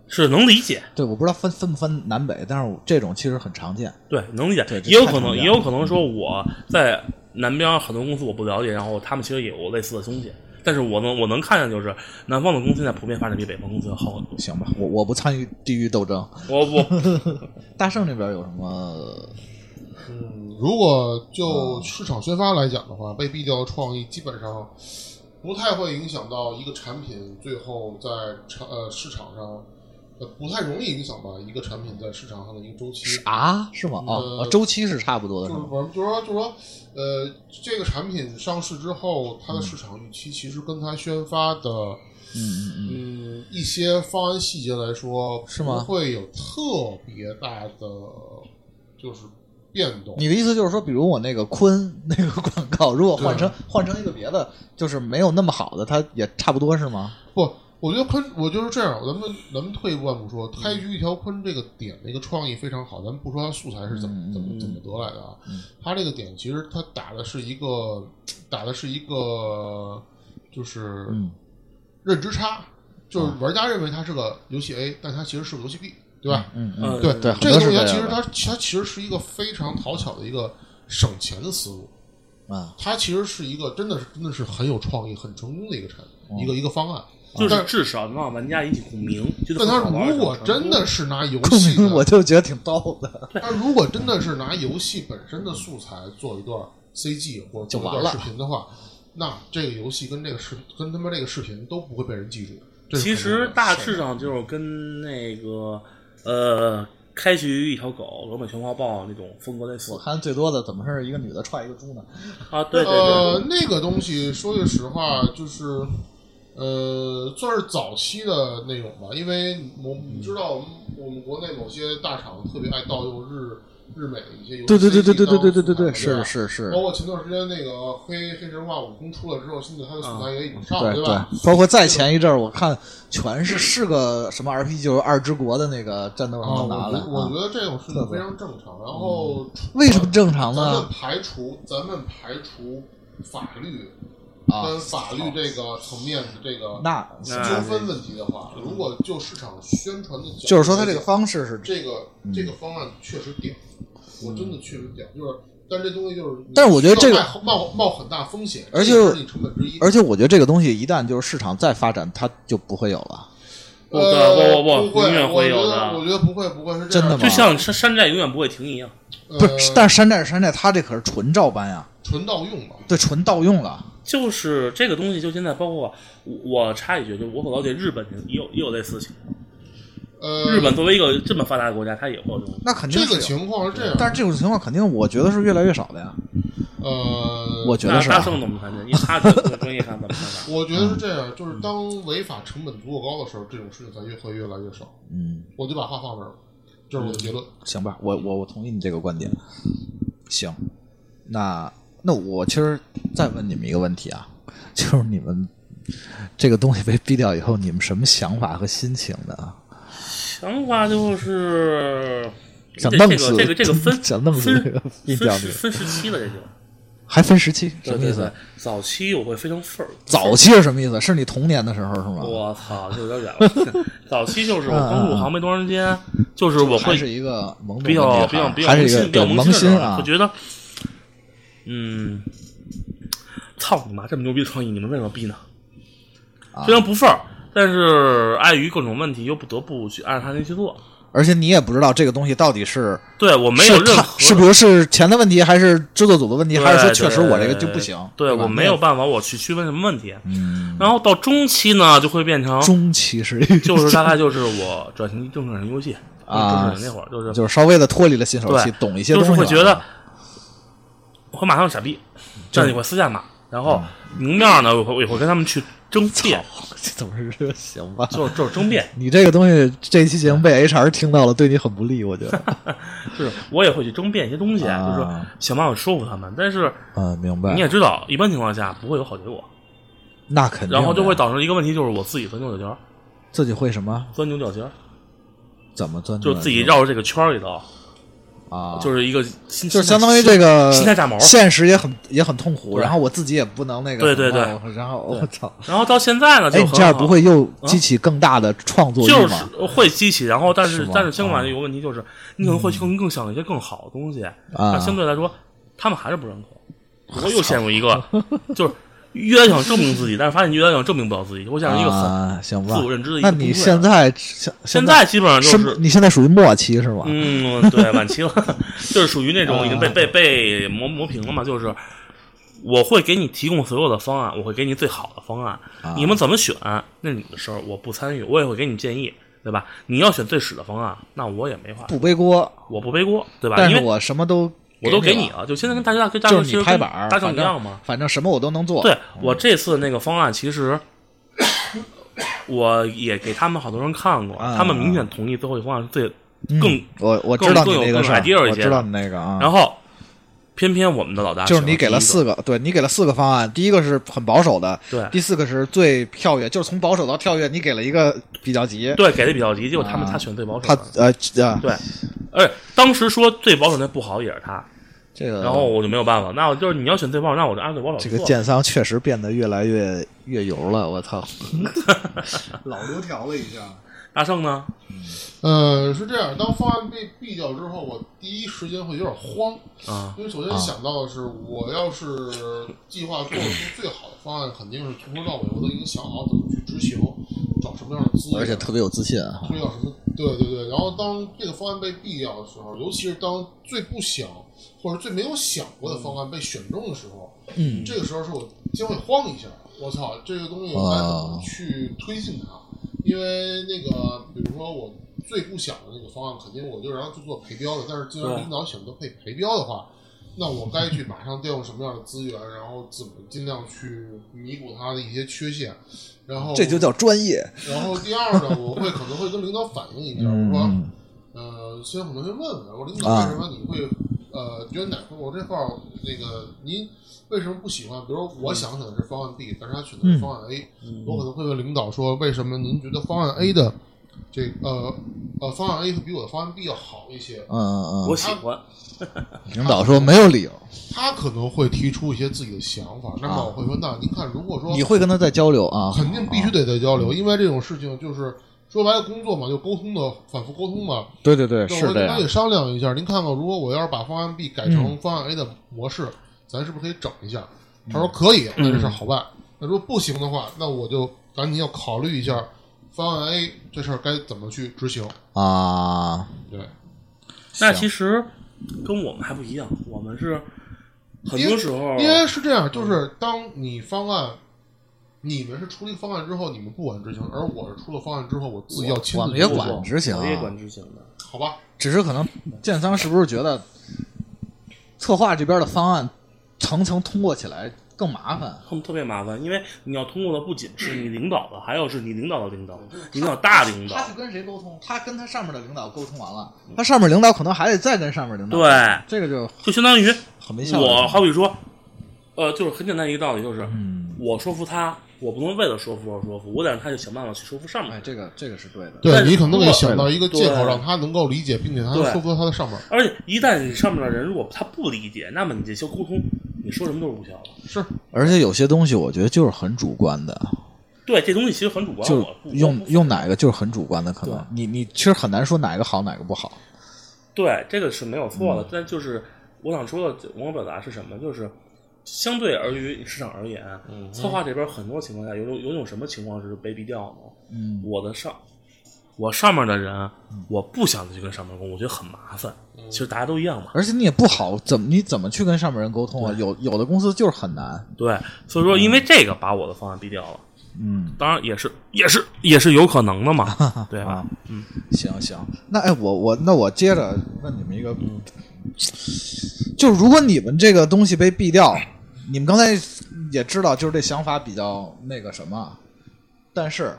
B: 是能理解，
C: 对，我不知道分分不分南北，但是这种其实很常见。
B: 对，能理解也有可能，也有可能说我在南边很多公司我不了解，然后他们其实也有类似的东西，但是我能我能看见就是南方的公司现在普遍发展比北方公司要好很多。
C: 行吧，我我不参与地域斗争。
B: 我我
C: 大圣这边有什么？
A: 嗯，如果就市场宣发来讲的话，被毙掉的创意基本上不太会影响到一个产品最后在场呃市场上，呃不太容易影响吧一个产品在市场上的一个周期。
C: 啊？是吗？啊，
A: 呃
C: 哦周期是差不多的，
A: 就是就是说，就是说，呃，这个产品上市之后，它的市场预期其实跟它宣发的，
C: 嗯嗯嗯。
A: 嗯，一些方案细节来说，
C: 是吗
A: 不会有特别大的就是变动。
C: 你的意思就是说，比如我那个坤那个广告，如果换成换成一个别的，就是没有那么好的，它也差不多是吗？
A: 不，我觉得坤，我就是这样。咱们咱们退一万步说，开局一条坤这个点那个创意非常好。咱们不说它素材是怎么怎么怎么得来的啊，它这个点其实它打的是一个打的是一个就是
C: 嗯
A: 认知差，就是玩家认为它是个游戏 A，但它其实是个游戏 B，对吧？
C: 嗯
B: 嗯
A: 对
C: 对，
A: 这个东西它其实它它其实是一个非常讨巧的一个省钱的思路。
C: 啊，
A: 它其实是一个真的是真的是很有创意、很成功的一个产
C: 哦
A: 一个一个方案。
B: 就是至少能让玩家引起共鸣。
A: 但它
B: 很好玩
A: 如果真的是拿游戏
C: 我，就觉得挺逗的。
A: 他如果真的是拿游戏本身的素材做一段 CG 或者做一段视频的话，那这个游戏跟这个视跟他妈这个视频都不会被人记住。
B: 其实大致上就是跟那个呃，开局一条狗、罗马全花豹那种风格类似
C: 我看最多的怎么是一个女的踹一个猪呢？
B: 啊。对对
A: 呃
B: 对，，
A: 那个东西说句实话，就是呃，算是早期的内容吧，因为我你知道我们我们国内某些大厂特别爱盗用日日美的一些游戏
C: 对对对对对对对对对对，是是是
A: 包，括前段时间那个黑黑神话悟空出了之后，现在它的素材也已经上了，
C: 对
A: 吧？
C: 包括再前一阵儿，我看全是是个什么 RPG，就是二之国的那个战斗什
A: 啊，
C: 么拿来
A: 我觉我觉
C: 啊。
A: 得这种事情非常正常。然后
C: 为什么正常
A: 咱们
C: 呢？
A: 排除咱们排除法律
C: 啊
A: 跟法律这个层面的这个
C: 那
A: 纠纷问题的话，如果就市场宣传的角度，
C: 就是说，他这个方式是，
A: 这个这个方案确实屌，我真的确实屌，就是。但这东西就是，
C: 但是我觉得这个
A: 冒冒很大风险，
C: 而且
A: 这也是你成本之一。
C: 而且我觉得这个东西一旦就是市场再发展，它就不会有了。
B: 不
A: 呃，
B: 不不不，永远会有的
A: 我觉得不会，不会是这样
C: 真的吗
B: 就像山山寨永远不会停一样。
A: 呃
C: 不是，但是山寨是山寨，它这可是纯照搬呀，
A: 纯盗用嘛。
C: 对，纯盗用了。
B: 就是这个东西，就现在包括我我插一句，就我所了解，日本也有也有类似的情况。
A: 呃，
B: 日本作为一个这么发达的国家，它也会有这种。
C: 那肯定
A: 这个，情况是这样，
C: 但是这种情况肯定，我觉得是越来越少的呀。
A: 呃，
C: 我觉得是啊。
B: 大大圣怎么看见？因为他这个专业看怎么看法？
A: 我觉得是这样，就是当违法成本足够高的时候，这种事情才越会越来越少。
C: 嗯，
A: 我就把话放这儿了，这是我的结论。
C: 行吧，我我我同意你这个观点。行，那那我其实再问你们一个问题啊，就是你们这个东西被毙掉以后，你们什么想法和心情呢？
B: 想法就是这
C: 想弄死
B: 这个这个分
C: 想弄死
B: 分
C: 这个毙掉这个
B: 分时分时期了，这就
C: 还分时期，什么意思？。
B: 早期我会非常愤儿，
C: 早期是什么意思？是你童年的时候是吗？
B: 我操，这有点远了。早期就是我刚入行没多长时间，就是我会
C: 是一个懵懂
B: 比较比较
C: 还是一个
B: 比较萌新，比较萌新
C: 啊
B: 我。觉得，嗯，操你妈，这么牛逼的创意，你们为什么逼呢？
C: 啊
B: 虽然不忿儿，但是碍于各种问题，又不得不去按照他那去做。
C: 而且你也不知道这个东西到底是
B: 对我没有任何
C: 是比如是钱的问题，还是制作组的问题，还是说确实我这个就不行？吧
B: 对我没有办法，我去区分什么问题。
C: 嗯，
B: 然后到中期呢，就会变成
C: 中期是
B: 就是大概就是我转型正式转型游戏
C: 啊
B: 正式那会儿就是
C: 就是稍微的脱离了新手期，懂一些
B: 就
C: 东西了，
B: 是会觉得我会马上傻逼，站你会私下骂，然后明面呢，我会我也会跟他们去争辩，
C: 这怎么是这个行吧？
B: 就是就是争辩，
C: 你这个东西这期节目被 HR 听到了，对你很不利，我觉得。
B: 就 是我也会去争辩一些东西，
C: 啊
B: 就是说想办法说服他们，但是
C: 嗯，明白。
B: 你也知道，一般情况下不会有好结果，
C: 那肯定，
B: 然后就会导致一个问题，就是我自己钻牛角尖儿，
C: 自己会什么？
B: 钻牛角尖儿，
C: 怎么钻？
B: 就自己绕着这个圈儿里头，
C: 啊，
B: 就是一个心，
C: 就是相当于这个
B: 心态炸毛
C: 现实也很也很痛苦，然后我自己也不能那个
B: 对对
C: 对。然后我操，
B: 然后到现在呢，就
C: 哎，你这样不会又激起更大的创作欲
B: 就是
C: 吗？
B: 会激起，然后但是但是相反
C: 啊
B: 有个问题就是，你可能会更更想一些更好的东西，
C: 啊。
B: 那相对来说他们还是不认可，我又陷入一个就是越来越想证明自己，但是发现越来越想证明不了自己，我想一个很自我认知的一
C: 那你
B: 个崩溃
C: 现在现
B: 现在基本上就是是
C: 你现在属于末期是吗？
B: 嗯，对，晚期了，就是属于那种已经被
C: 啊
B: 被被磨磨平了嘛，就是。我会给你提供所有的方案，我会给你最好的方案，
C: 啊
B: 你们怎么选那你的事儿，我不参与，我也会给你建议，对吧？你要选最屎的方案，那我也没法，
C: 不背锅，
B: 我不背锅，对吧？因为
C: 但是我什么都
B: 我都给
C: 你
B: 你了，就现在跟大家跟大
C: 就是
B: 家其实跟
C: 你拍板儿，
B: 大
C: 正
B: 一样嘛。
C: 反正什么我都能做。
B: 对我这次那个方案，其实我也给他们好多人看过，
C: 啊
B: 他们明显同意最后一方案是最更，
C: 我我
B: 更
C: 知道你
B: 更有更
C: 那个事儿
B: ，idea 一些
C: 我知道你那个啊。
B: 然后偏偏我们的老大
C: 就是你给了四个，对你给了四个方案，第一个是很保守的，
B: 对
C: 第四个是最跳跃，就是从保守到跳跃，你给了一个比较急。
B: 对给的比较急，结果他们
C: 啊
B: 他选最保守
C: 他
B: 的，
C: 呃呃，
B: 对，而且当时说最保守那不好也是他，
C: 这个
B: 然后我就没有办法，那我就是你要选最保守，那我就按最保守
C: 这个
B: 做
C: 建商确实变得越来越越油了，我操，老油条了一下。
B: 大圣呢？
A: 呃，是这样，当方案被毙掉之后，我第一时间会有点慌，
B: 啊，
A: 因为首先想到的是，我要是计划做出最好的方案，肯定是从头到尾我都已经想好怎么去执行，找什么样的资源，
C: 而且特别有自信啊！
A: 推到什么？对对对。然后当这个方案被毙掉的时候，尤其是当最不想或者最没有想过的方案被选中的时候，
C: 嗯
A: 这个时候是我将会慌一下。我操，这个东西我该怎么去推进它？因为那个，比如说我最不想的那个方案，肯定我就让它去做陪标的。但是既然领导选择配陪标的话，那我该去马上调用什么样的资源，然后怎么尽量去弥补他的一些缺陷，然后
C: 这就叫专业。
A: 然后第二呢，我会可能会跟领导反映一下，我说，
C: 嗯
A: 呃，先可能会问问我领导
C: 啊
A: 为什么你会、呃觉得哪块我这块儿那个您为什么不喜欢？比如说我想选的是方案 B，但是他选的是方案 A，、我可能会问领导说，为什么您觉得方案 A 的这呃呃方案 A 会比我的方案 B 要好一些？
C: 嗯嗯嗯
B: 我喜欢，
C: 领导说没有理由，
A: 他可能会提出一些自己的想法，那么我会说，那您看，如果说
C: 你会跟他再交流啊？
A: 肯定必须得再交流，因为这种事情就是说白了，工作嘛，就沟通的反复沟通嘛。
C: 对对对，
A: 那
C: 是这样
A: 我跟他也。商量一下，您看看，如果我要是把方案 B 改成方案 A 的模式，咱是不是可以整一下？他说可以，那这事儿好办。那如果不行的话，那我就赶紧要考虑一下方案 A 这事儿该怎么去执行。
C: 啊，
A: 对，
B: 那其实跟我们还不一样，我们是很多时候
A: 因为是这样，就是当你方案。你们是出了一个方案之后，你们不管执行，而我是出了方案之后，我自己要亲
C: 我们也
A: 自去做
C: 管执行啊
B: 我也管执行的。
A: 好吧？
C: 只是可能建仓是不是觉得策划这边的方案层层通过起来更麻烦？
B: 他们特别麻烦，因为你要通过的不仅是你领导的，还有是你领导的领导，领导大领导
C: 他。是跟谁沟通？他跟他上面的领导沟通完了，他上面领导可能还得再跟上面领导。
B: 对，
C: 这个就
B: 就相当于
C: 很没效率。
B: 我好比说，呃，就是很简单一个道理，就是、
C: 嗯，
B: 我说服他，我不能为了说服而说服，我得让他去想办法去说服上面。
C: 哎，这个这个是对的。
A: 对你可能得想到一个借口，让他能够理解，并且他说服他的上面。
B: 而且一旦你上面的人如果他不理解，那么你这些沟通，你说什么都是无效的。
A: 是，
C: 而且有些东西我觉得就是很主观的，
B: 对，这东西其实很主观，
C: 就用用哪个就是很主观的，可能你你其实很难说哪个好哪个不好。
B: 对，这个是没有错
C: 嗯
B: 的，但就是我想说的，我想表达是什么？就是相对而于市场而言，策划这边很多情况下有种有种什么情况是被毙掉呢？
C: 嗯，
B: 我的上我上面的人，我不想再去跟上面沟通，我觉得很麻烦。其实大家都一样嘛，
C: 而且你也不好怎么你怎么去跟上面人沟通啊？有有的公司就是很难。
B: 对，所以说因为这个把我的方案毙掉了。
C: 嗯，
B: 当然也是也是也是有可能的嘛，对吧
C: 啊？行行，那哎，我我那我接着问你们一个，就是如果你们这个东西被毙掉，你们刚才也知道，就是这想法比较那个什么，但是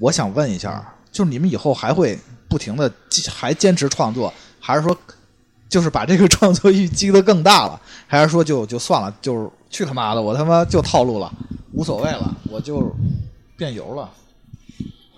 C: 我想问一下，就是你们以后还会不停的还坚持创作，还是说就是把这个创作欲激得更大了，还是说就就算了，就是去他妈的，我他妈就套路了，无所谓了，我就变油了。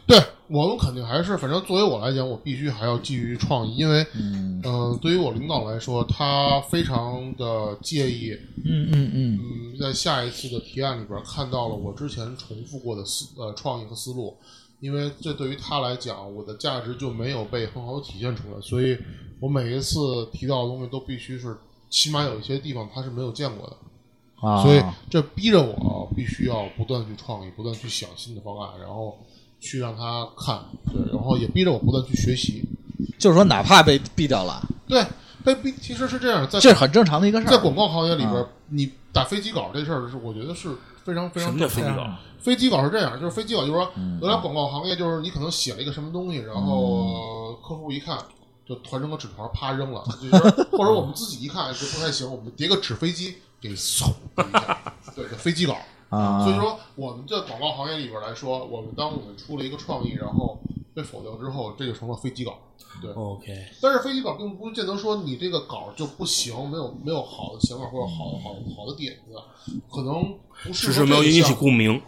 A: 对我们肯定还是，反正作为我来讲，我必须还要基于创意，因为，
C: 嗯
A: 嗯、对于我领导来说，他非常的介意，
C: 嗯嗯嗯
A: 嗯，在下一次的提案里边看到了我之前重复过的思呃创意和思路，因为这对于他来讲，我的价值就没有被很好的体现出来，所以我每一次提到的东西都必须是起码有一些地方他是没有见过的，
C: 啊，
A: 所以这逼着我必须要不断去创意，不断去想新的方案，然后去让他看，对，然后也逼着我不断去学习。
C: 就是说，哪怕被毙掉了，
A: 对，被毙其实是这样，在
C: 这是很正常的一个事儿。
A: 在广告行业里边，
C: 啊
A: 你打飞机稿这事儿是我觉得是非常非
B: 什么
A: 常正常的。
B: 叫飞机稿？
A: 飞机稿是这样，就是飞机稿就是说，
C: 嗯
A: 原来广告行业就是你可能写了一个什么东西，然后呃客户一看就团成个纸团，啪扔了，就是或者我们自己一看就不太行，我们叠个纸飞机给嗖一下，对，叫飞机稿。
C: 啊，
A: 所以说，我们在广告行业里边来说，我们当我们出了一个创意，然后被否掉之后，这就成了飞机稿。对
B: ，OK，
A: 但是飞机稿并不见得说你这个稿就不行，没有没有好的想法或者好好好的点子，可能不适
B: 只
A: 合
B: 是没有引起共鸣。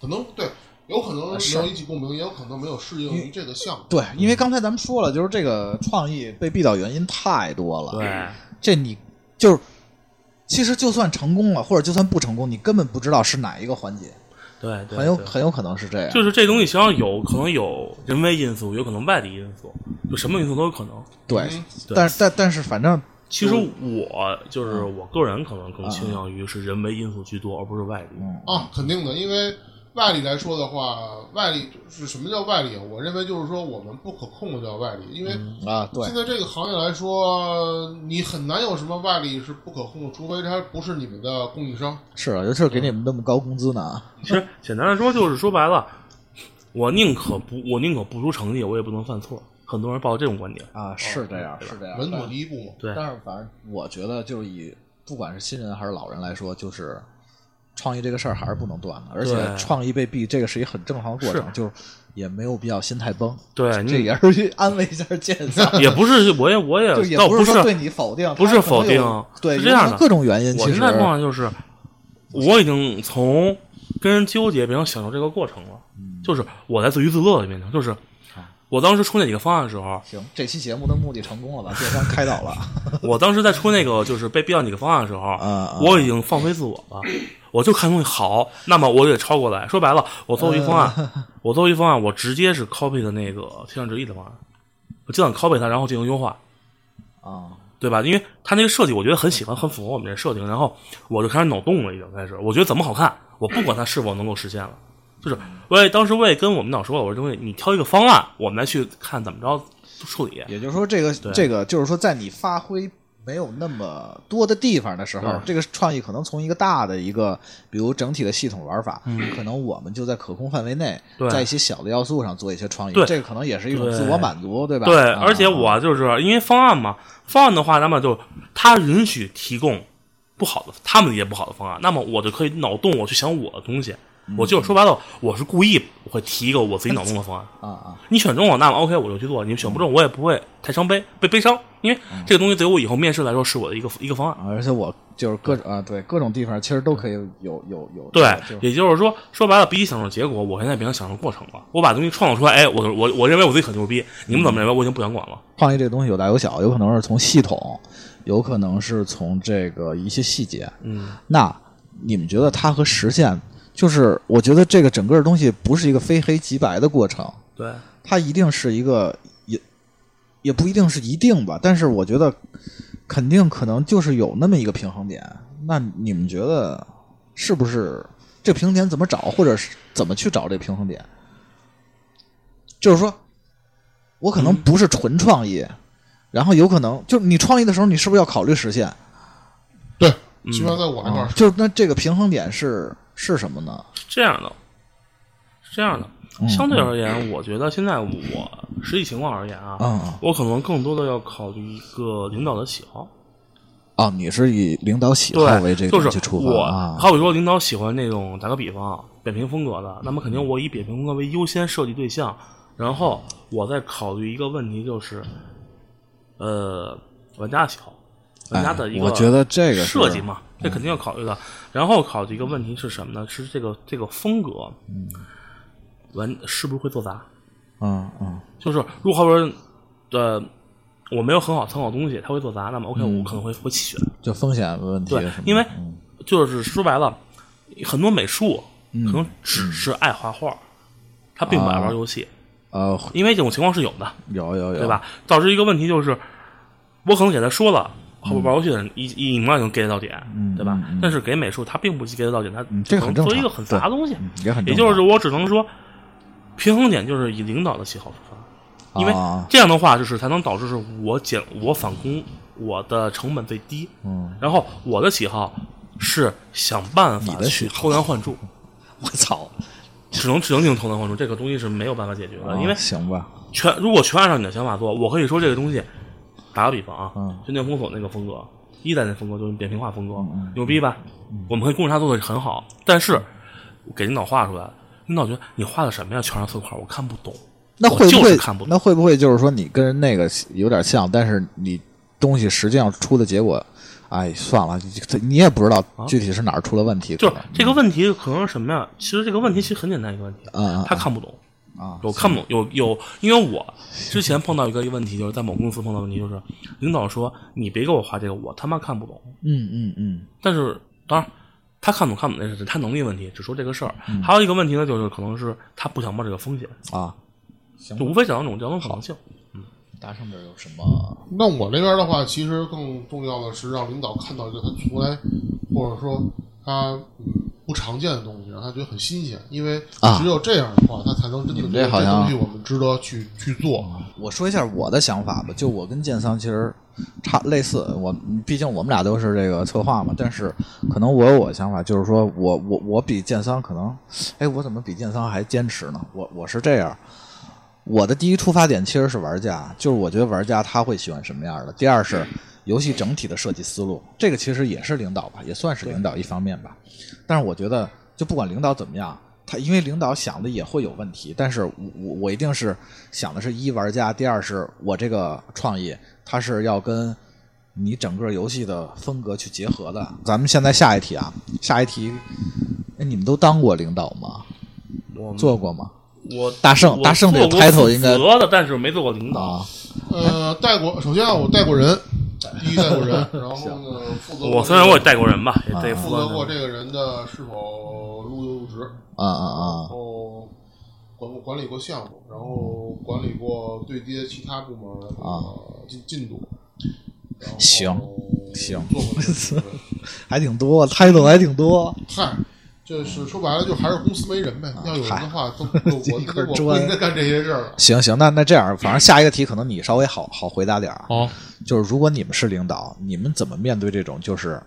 A: 可能对，有可能没
C: 是
A: 有引起共鸣，也有可能没有适应于这个项目。
C: 对，因为刚才咱们说了，就是这个创意被毙掉原因太多了。
B: 对，
C: 这你就是，其实就算成功了，或者就算不成功，你根本不知道是哪一个环节，
B: 对对，
C: 很有很有可能是这样。
B: 就是这东西，实际上有可能有人为因素，有可能外力因素，就什么因素都有可能。
C: 对
A: 嗯，
B: 对
C: 但但但是反正
B: 其实我就是
C: 嗯
B: 我个人可能更倾向于是人为因素居多，而不是外力。
C: 嗯
A: 啊，肯定的，因为外力来说的话，外力是什么叫外力啊？我认为就是说我们不可控的叫外力，因为
C: 啊，对
A: 现，在这个行业来说，你很难有什么外力是不可控的，除非它不是你们的供应商。
C: 是啊，尤其是给你们那么高工资呢。
B: 其实简单来说，就是说白了，我宁可不，我宁可不出成绩，我也不能犯错。很多人抱这种观点。
C: 啊，是这样，是这样。
A: 稳妥第一步嘛。
B: 对，
C: 但是反正我觉得，就是以不管是新人还是老人来说，就是创意这个事儿还是不能断的，而且创意被毙，这个是一个很正常的过程，就是也没有必要心态崩。
B: 对，
C: 这也是去安慰一下健三。
B: 也不是，我也我也倒是
C: 不说对你否定，
B: 不是否定
C: 对，
B: 是这样的
C: 各种原因。其实
B: 我现在状况就是，我已经从跟人纠结变成享受这个过程了，
C: 嗯
B: 就是我在自娱自乐的变成，就是我当时出那几个方案的时候，
C: 行，这期节目的目的成功了，吧电商开导了。
B: 我当时在出那个就是被毙掉几个方案的时候，我已经放飞自我了，我就看东西好，那么我就得抄过来。说白了，我做一方案，
C: 嗯
B: 我做一方案，我直接是 copy 的那个天上之翼的方案，我尽量 copy 它，然后进行优化。
C: 啊，
B: 对吧？因为它那个设计，我觉得很喜欢，很符合我们这设定。然后我就开始脑洞了，已经开始。我觉得怎么好看，我不管它是否能够实现了，就是我也当时我也跟我们导说了，我说东西你挑一个方案，我们来去看怎么着处理。
C: 也就是说，这个
B: 对
C: 这个就是说，在你发挥没有那么多的地方的时候，这个创意可能从一个大的一个，比如整体的系统玩法，可能我们就在可控范围内，在一些小的要素上做一些创意，
B: 对
C: 这个可能也是一种自我满足，对吧？
B: 对，
C: 啊
B: 而且我就是因为方案嘛，方案的话，那么就他允许提供不好的，他们理解不好的方案，那么我就可以脑洞我去想我的东西。我就是说白了，我是故意会提一个我自己脑洞的方案。
C: 啊啊，
B: 你选中了，那么 OK，我就去做；你选不中，我也不会太伤悲，被悲伤，因为这个东西对我以后面试来说是我的一个一个方案。
C: 而且我就是各种啊，对各种地方其实都可以有有有
B: 对，也就是说，说白了，比起享受结果，我现在变成享受过程了。我把东西创造出来，哎，我我我认为我自己很牛逼，你们怎么认为，我已经不想管了。
C: 创意这个东西有大有小，有可能是从系统，有可能是从这个一些细节。
B: 嗯，
C: 那你们觉得它和实现，就是我觉得这个整个东西不是一个非黑即白的过程，
B: 对，
C: 它一定是一个也也不一定是一定吧，但是我觉得肯定可能就是有那么一个平衡点。那你们觉得是不是这平衡点怎么找，或者是怎么去找这平衡点？就是说，我可能不是纯创意，然后有可能就是你创意的时候，你是不是要考虑实现？
A: 对，起码在我那块儿
C: 就是那这个平衡点是是什么呢？
B: 是这样的，是这样的。相对而言，我觉得现在我实际情况而言啊，我可能更多的要考虑一个领导的喜好。
C: 哦，你是以领导喜好，为这个
B: 就是
C: 去出发
B: 我，
C: 啊？
B: 好比说领导喜欢那种，打个比方，扁平风格的，那么肯定我以扁平风格为优先设计对象，然后我再考虑一个问题，就是，呃，玩家的喜好，玩家的一个、
C: 哎我觉得这个
B: 设计嘛，这肯定要考虑的。然后考虑一个问题是什么呢？是这个这个风格，嗯，完是不是会做砸？
C: 嗯嗯
B: 就是如果好比说，呃，我没有很好参考东西，他会做砸，那么 OK，、我可能会会弃选。
C: 就风险问题
B: 对因为
C: 嗯
B: 就是说白了，很多美术可能只是爱画画，他并不爱玩游戏，
C: 呃
B: 因为这种情况是有的，
C: 有有有
B: 对？吧？导致一个问题就是，我可能给他说了。后边玩游戏的人一一一秒就能 get 到点，对吧？但是给美术他并不 get 到点，他
C: 嗯这个很
B: 做一个很杂的东西，
C: 嗯也很
B: 也就是
C: 常
B: 我只能说，平衡点就是以领导的喜好出发，因为
C: 啊。
B: 这样的话就是才能导致是我减我返工我的成本最低，
C: 嗯，
B: 然后我的喜好是想办法去偷梁换柱，
C: 我操，
B: 只能只能进行偷梁换柱，这个东西是没有办法解决的，因为
C: 啊行吧，
B: 全如果全按照你的想法做，我可以说这个东西，打个比方啊，
C: 嗯
B: 就念封锁那个风格，一代那风格就是扁平化风格，牛逼吧？我们可以供着他做的很好，但是给领导画出来，领导觉得你画的什么呀？全是色块，我看不懂。
C: 那
B: 我就
C: 会不会
B: 是看不懂
C: 那会不会就是说你跟那个有点像，但是你东西实际上出的结果，哎，算了，你你也不知道具体是哪儿出了问题，
B: 就是
C: 可能
B: 这个问题可能是什么呀？其实这个问题其实很简单一个问题，
C: 嗯嗯
B: 他看不懂。
C: 啊，
B: 有看不懂，有有，因为我之前碰到一个问题，就是在某公司碰到问题，就是领导说你别给我画这个，我他妈看不懂。
C: 嗯嗯嗯
B: 但是当然，他看懂看不懂那是他能力问题，只说这个事儿。
C: 嗯
B: 还有一个问题呢，就是可能是他不想冒这个风险，
C: 啊，行
B: 就无非讲两种两种可能性。
C: 大圣这儿有什么？
A: 那我这边的话，其实更重要的是让领导看到一个他从来或者说他嗯不常见的东西，让他觉得很新鲜，因为
C: 啊
A: 只有这样的话，他才能真的
C: 这好像
A: 东西我们值得去去做。
C: 我说一下我的想法吧，就我跟建桑其实差类似，我毕竟我们俩都是这个策划嘛，但是可能我有我的想法，就是说我我我比建桑可能，哎，我怎么比建桑还坚持呢？我我是这样，我的第一出发点其实是玩家，就是我觉得玩家他会喜欢什么样的。第二是游戏整体的设计思路，这个其实也是领导吧，也算是领导一方面吧。但是我觉得，就不管领导怎么样，他因为领导想的也会有问题，但是我我我一定是想的是一玩家，第二是我这个创意，它是要跟你整个游戏的风格去结合的。咱们现在下一题啊，下一题，哎，你们都当过领导吗？
B: 我
C: 做过吗？
B: 我
C: 大圣大圣这个 title 应该
B: 责的，但是没做过领导。
C: 啊，
A: 呃，带过，首先啊我带过人，第一带过人，然后呢，负责
B: 我虽然我也带过人吧，也
C: 啊
B: 得
A: 负
B: 负责过
A: 这个人的是否入幼入职，
C: 啊啊啊
A: 然
C: 啊！
A: 后管管理过项目，然后管理过对接其他部门
C: 啊
A: 进进度。
C: 行行
A: 做过这个
C: 还挺多，title 还挺多。
A: 嗨，这是说白了，就还是公司没人呗。要有人的话，都 都我我不
C: 砖
A: 应该干这些事儿了。
C: 行行，那那这样，反正下一个题可能你稍微好好回答点儿就是如果你们是领导，你们怎么面对这种就是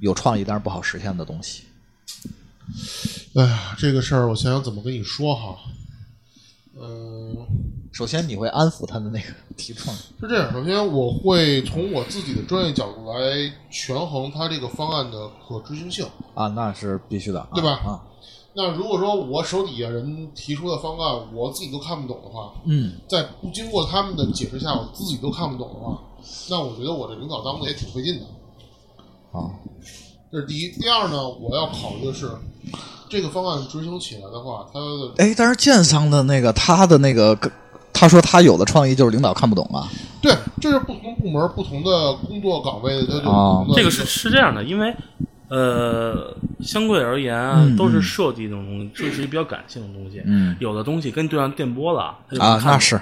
C: 有创意但是不好实现的东西？
A: 哎呀，这个事儿我想想怎么跟你说哈。嗯、
C: 首先你会安抚他的那个提创意
A: 是这样，首先我会从我自己的专业角度来权衡他这个方案的可执行性。
C: 啊，那是必须的，啊
A: 对吧
C: 啊，
A: 那如果说我手底下人提出的方案我自己都看不懂的话，
C: 嗯
A: 在不经过他们的解释下，我自己都看不懂的话，那我觉得我这领导当的也挺费劲的。
C: 啊
A: 这是第一。第二呢，我要考虑的是，这个方案执行起来的话，它的
C: 哎，但是建仓的那个他的那个，他说他有的创意就是领导看不懂啊。
A: 对，这是不同部门、不同的工作岗位的，它就
C: 哦
A: 不同的
B: 这个是是这样的，因为呃，相对而言啊
C: 嗯
B: 都是设计这种东西，这是一比较感性的东西。
C: 嗯
B: 有的东西跟对上电波了，
C: 啊，那是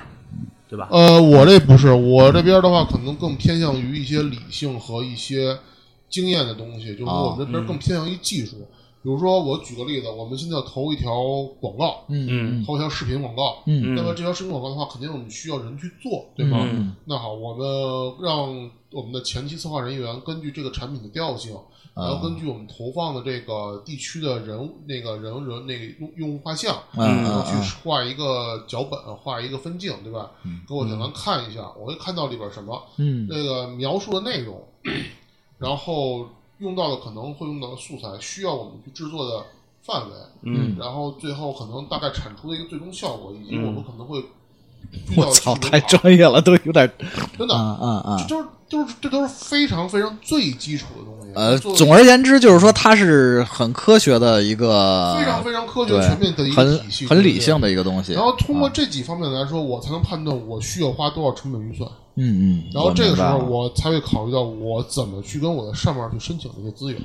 B: 对吧？
A: 呃，我这不是，我这边的话可能更偏向于一些理性和一些经验的东西，就是我们这边更偏向于技术。比如说，我举个例子，我们现在要投一条广告，
C: 嗯
B: 嗯。
A: 投一条视频广告，
C: 嗯。
A: 那么这条视频广告的话，肯定我们需要人去做，对吗？
B: 嗯。
A: 那好，我们让我们的前期策划人员根据这个产品的调性，然后根据我们投放的这个地区的人物那个人人那个用用户画像，
C: 嗯
A: 然后
C: 嗯
A: 去画一个脚本，画一个分镜，对吧？给我简单看一下，我会看到里边什么，
C: 嗯。
A: 那个描述的内容，然后用到的可能会用到的素材，需要我们去制作的范围，
B: 嗯
A: 然后最后可能大概产出的一个最终效果，以及
B: 嗯
A: 我们可能会遇到
C: 我操，太专业了，都有点
A: 真的，
C: 啊啊啊
A: 这！都是就是这都是非常非常最基础的东西。
C: 呃，总而言之，就是说它是很科学的一个，
A: 非常非常科学全面的一个
C: 很
A: 体系，
C: 很理性的一个东西。
A: 然后通过
C: 啊
A: 这几方面来说，我才能判断我需要花多少成本预算。
C: 嗯嗯，
A: 然后这个时候，我才会考虑到我怎么去跟我的上面去申请这些资源。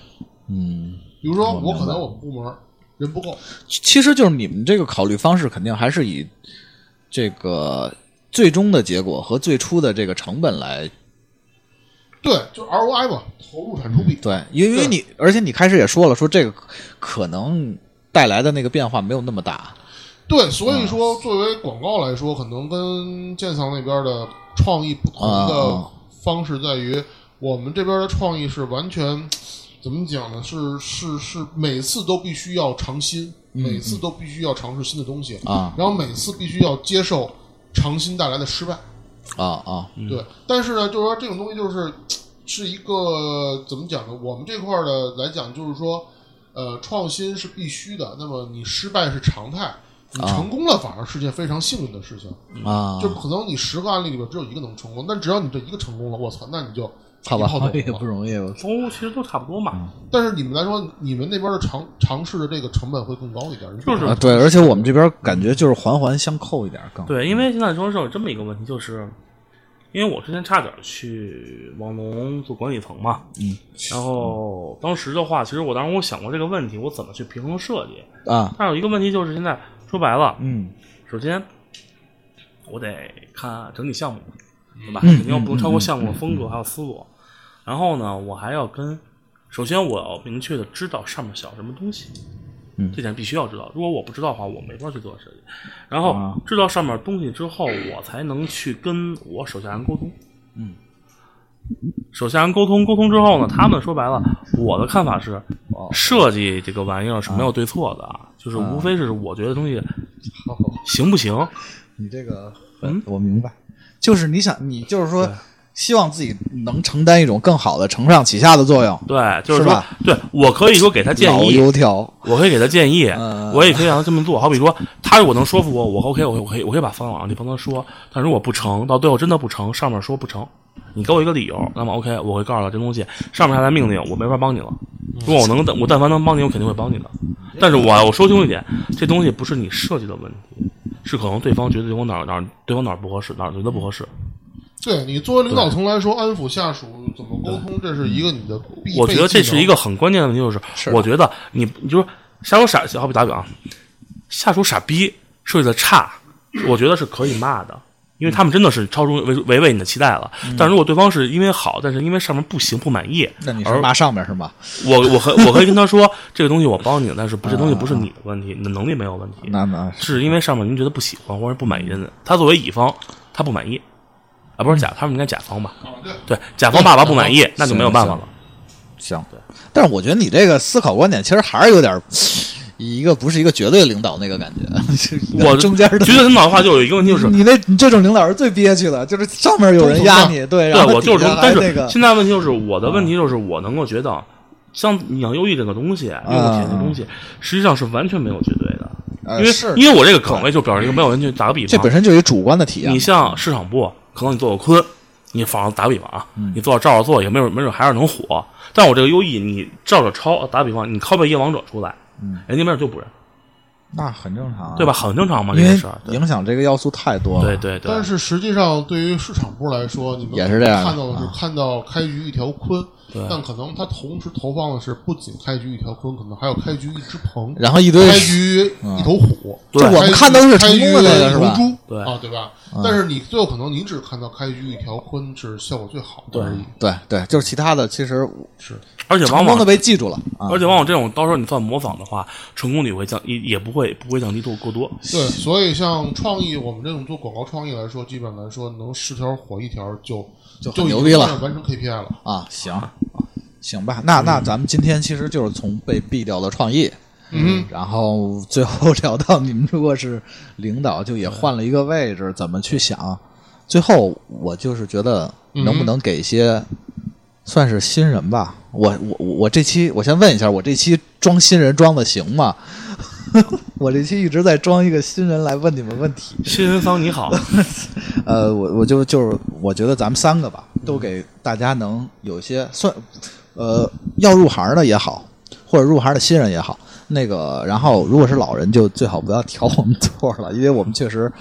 C: 嗯，
A: 比如说，
C: 我
A: 可能我们部门人不够，
C: 其实就是你们这个考虑方式，肯定还是以这个最终的结果和最初的这个成本来
A: 对，就 ROI 嘛，投入产出比。
C: 对，因为因为你，而且你开始也说了，说这个可能带来的那个变化没有那么大。
A: 对，所以说作为广告来说，可能跟建仓那边的创意不同的
C: 啊
A: 方式在于，我们这边的创意是完全 怎么讲呢？是是是，每次都必须要尝新，每次都必须要尝试新的东西
C: 啊
A: 然后每次必须要接受尝新带来的失败。
C: 啊啊，
A: 对，但是呢，就是说这种东西就是 是一个怎么讲呢？我们这块儿的来讲，就是说，呃，创新是必须的，那么你失败是常态。你成功了反而是件非常幸运的事情。
C: 啊，
A: 就可能你十个案例里边只有一个能成功，但只要你这一个成功了，我操，那你就
C: 好吧
A: 一炮走，
C: 也不容易。我
B: 都其实都差不多嘛。
A: 但是你们来说，你们那边的尝尝试的这个成本会更高一点，
B: 就是
C: 啊，对，而且我们这边感觉就是环环相扣一点更。
B: 对，因为现在说是有这么一个问题，就是因为我之前差点去网农做管理层嘛，
C: 嗯，
B: 然后当时的话，其实我当时我想过这个问题，我怎么去平衡设计。
C: 啊，
B: 但有一个问题就是现在说白了，
C: 嗯
B: 首先我得看整体项目，对吧？
C: 嗯
B: 肯定不能超过项目的风格还有思路。然后呢，我还要跟，首先我要明确的知道上面想要什么东西，
C: 嗯
B: 这点必须要知道。如果我不知道的话，我没法去做设计。然后
C: 啊
B: 知道上面东西之后，我才能去跟我手下人沟通。
C: 嗯，
B: 手下人沟通，沟通之后呢，他们说白了，我的看法是，
C: 哦。
B: 设计这个玩意儿是没有对错的，啊，就是无非是我觉得东西行不行，
C: 你这个，
B: 嗯？
C: 我明白，就是你想，你就是说，希望自己能承担一种更好的承上启下的作用。
B: 对，就是说
C: 是，
B: 对我可以说给他建议，
C: 油条，
B: 我可以给他建议，
C: 嗯
B: 我也可以让他这么做。好比说，他如果能说服我，我 OK，我我可以我可以把方案往那方向说。但如果不成，到最后真的不成，上面说不成，你给我一个理由，那么 OK，我会告诉他这东西上面下来命令，我没法帮你了。如果我能，我但凡能帮你，我肯定会帮你的。但是我我说清楚一点，这东西不是你设计的问题，是可能对方觉得我哪儿哪儿对方哪儿不合适，哪儿觉得不合适。
A: 对你作为领导层来说，安抚下属怎么沟通，这是一个你的必
B: 我觉得这是一
A: 个
B: 个很关键的问题，就是
C: 是
B: 我觉得你你就说下属傻，好比打比方，下属傻逼设计的差，我觉得是可以骂的，因为他们真的是超出违违背你的期待了。但如果对方是因为好，但是因为上面不行不满意，
C: 那你是骂上面是吗？
B: 我我可我可以跟他说这个东西我帮你，但是不这东西不是你的问题，你的能力没有问题，
C: 那那
B: 是因为上面您觉得不喜欢或者不满意的，他作为乙方他不满意啊，不是甲，他们应该甲方吧？对，甲方爸爸不满意，那就没有办法了。
C: 行，对但是我觉得你这个思考观点其实还是有点儿，一个不是一个绝对领导那个感觉，
B: 我
C: 中间的。
B: 绝对领导的话就有一个问题就是。
C: 你那你这种领导是最憋屈的，就是上面有人压你，对，然后
B: 对我就是但是现在问题就是我的问题就是我能够觉得，像养优异这个东西，
C: 啊
B: 业务体这东西，实际上是完全没有绝对的，因为
C: 呃是
B: 因为我这个岗位就表示一个没有人去打个比方
C: 这本，身就是一主观的体验
B: 你。像市场部，可能你做个坤，你仿着打比方啊，
C: 嗯
B: 你做照着做也没准没准还是能火，但我这个优异你照着抄，打比方你拷贝夜王者出来，人家没准就不认，
C: 那很正常啊，
B: 对吧？？很正常嘛，这
C: 因为
B: 个事儿，对
C: 影响这个要素太多了。
B: 对对对
A: 但，是实际上，对于市场部来说，你们
C: 也是这样的
A: 看到的是
C: 啊
A: 看到开局一条鲲
B: 对，
A: 但可能他同时投放的是不仅开局一条鲲，可能还有开局一只鹏，
C: 然后一堆
A: 开局一头虎，
B: 对
C: 就我们看到是成功的那个是吧
A: 开局一头猪，
B: 对
A: 啊，对吧？但是你最后可能你只看到开局一条鲲是效果最好的而已。
C: 对对，就是其他的其实
A: 是，
B: 而且往往
C: 成功的被记住了啊
B: 而。且往往这种到时候你算模仿的话，成功率会降，也也不会不会降低多过多。
A: 对，所以像创意，我们这种做广告创意来说，基本来说能十条火一条就
C: 就
A: 就
C: 牛逼了
A: 完成 KPI 了。
C: 啊，行行吧，那那咱们今天其实就是从被毙掉的创意，
A: 嗯，
C: 然后最后 聊到你们如果是领导，就也换了一个位置，怎么去想？最后我就是觉得能不能给一些算是新人吧？我我我我这期我先问一下，我这期装新人装的行吗？我这期一直在装一个新人来问你们问题。
B: 新人方你好，
C: 呃，我我就就是我觉得咱们三个吧，都给大家能有一些算，呃，要入行的也好，或者入行的新人也好，那个，然后如果是老人，就最好不要挑我们错了，因为我们确实，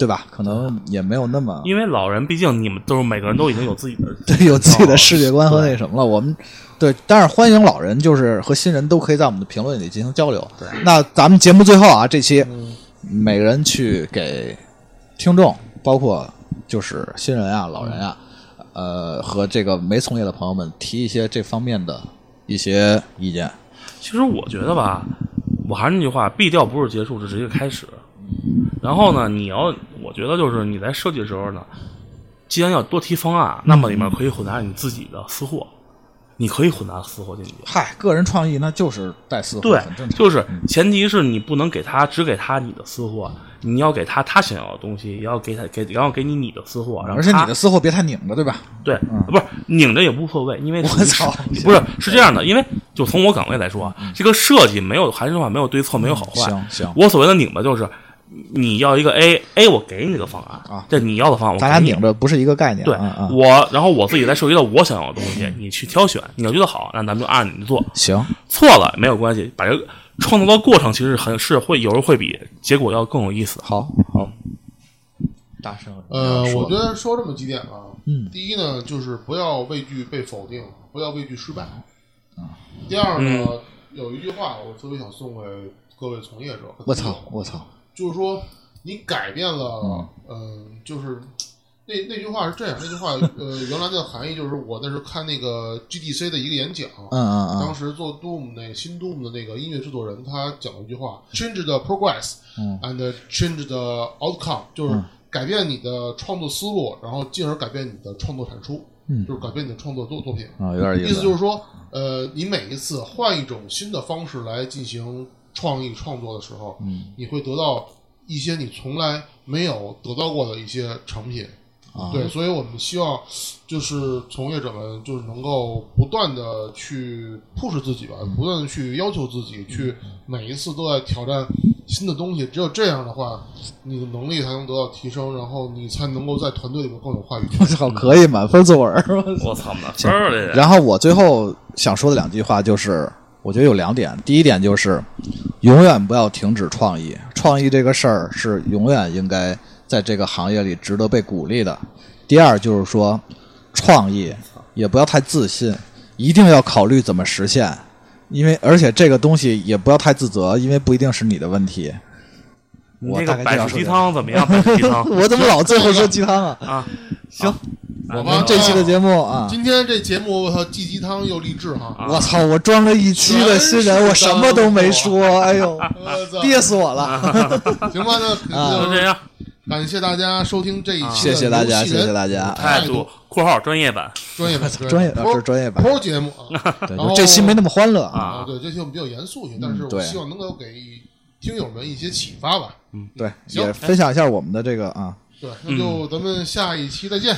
C: 对吧？可能也没有那么
B: 因为老人毕竟你们都是每个人都已经有自己的
C: 对有自己的世界观和那什么了。我们对，但是欢迎老人，就是和新人都可以在我们的评论里进行交流。对，那咱们节目最后啊，这期每个人去给听众，包括就是新人啊、老人啊，呃，和这个没从业的朋友们提一些这方面的一些意见。
B: 其实我觉得吧，我还是那句话，毙掉不是结束，这是一个开始。然后呢，你要，我觉得就是你在设计的时候呢，既然要多提方案，那么里面可以混杂你自己的私货，你可以混杂私货进去。
C: 嗨，个人创意那就是带私货。
B: 就是前提是你不能给他只给他你的私货，你要给他他想要的东西，也要给他给，然后给你你的私货，然后
C: 而且你的私货别太拧着，对吧？
B: 对，不是拧着也无所谓，因为
C: 我操
B: 不是是这样的，因为就从我岗位来说啊，这个设计没有还是话没有对错，没有好坏。
C: 行行
B: 我所谓的拧巴就是你要一个 A，A 我给你这个方案
C: 啊。
B: 这你要的方案我
C: 咱俩
B: 给你。
C: 拧着不是一个概念。
B: 对我，然后我自己再涉及到我想要的东西，你去挑选，你要觉得好，那咱们就按你的做，
C: 行，
B: 错了没有关系，把这个创造的过程其实很是会有时候会比结果要更有意思。
C: 好好，大声。
A: 呃，我觉得说这么几点啊，
C: 嗯。
A: 第一呢，就是不要畏惧被否定，不要畏惧失败。啊第二呢，
B: 嗯。
A: 有一句话我特别想送给各位从业者，
C: 我操，我操，
A: 就是说你改变了，嗯、就是那那句话是这样，那句话呃原来的含义就是我那时候看那个 GDC 的一个演讲，
C: 嗯嗯嗯。
A: 当时做 Doom 那个新 Doom 的那个音乐制作人，他讲了一句话：change the progress
C: 嗯。
A: and change the outcome，就是改变你的创作思路，然后进而改变你的创作产出，
C: 嗯。
A: 就是改变你的创作作作品。
C: 啊，有点意
A: 意思。就是说，呃，你每一次换一种新的方式来进行创意创作的时候，
C: 嗯，
A: 你会得到一些你从来没有得到过的一些成品。
C: 啊
A: 对，所以我们希望就是从业者们就是能够不断的去 push 自己吧，
C: 嗯
A: 不断的去要求自己，去每一次都在挑战新的东西。只有这样的话，你的能力才能得到提升，然后你才能够在团队里面更有话语权
C: 我。操，可以满分作文儿。
B: 我操，满分儿了！
C: 然后我最后想说的两句话就是，我觉得有两点。第一点就是，永远不要停止创意，创意这个事儿是永远应该在这个行业里值得被鼓励的。第二就是说，创意也不要太自信，一定要考虑怎么实现，因为而且这个东西也不要太自责，因为不一定是你的问题。
B: 你
C: 我
B: 那个百事鸡
C: 大概就要说这
B: 汤怎么样？百事鸡汤
C: 我怎么老最后说鸡汤啊？
B: 啊，
C: 行，
A: 我
C: 们这期的节目啊，
A: 今天这节目我操，既鸡汤又励志哈！
C: 我操！我装了一期的新人，我什么都没说，哎呦，憋死我了！
A: 行吧，那
C: 啊
B: 就这样。
A: 感谢大家收听这一期的
C: 谢谢大家，谢谢大家。
B: 态度（括号专业版
A: 专业版
C: 专业，
A: 这
C: 这是专业版。
A: Pro 节目啊
C: 对，
A: 然后
C: 这期没那么欢乐啊。
A: 啊，对，这期我们比较严肃一些，但是我
C: 对
A: 希望能够给听友们一些启发吧。
C: 嗯
A: 对，
C: 也分享一下我们的这个啊。
A: 对，那就咱们下一期再见。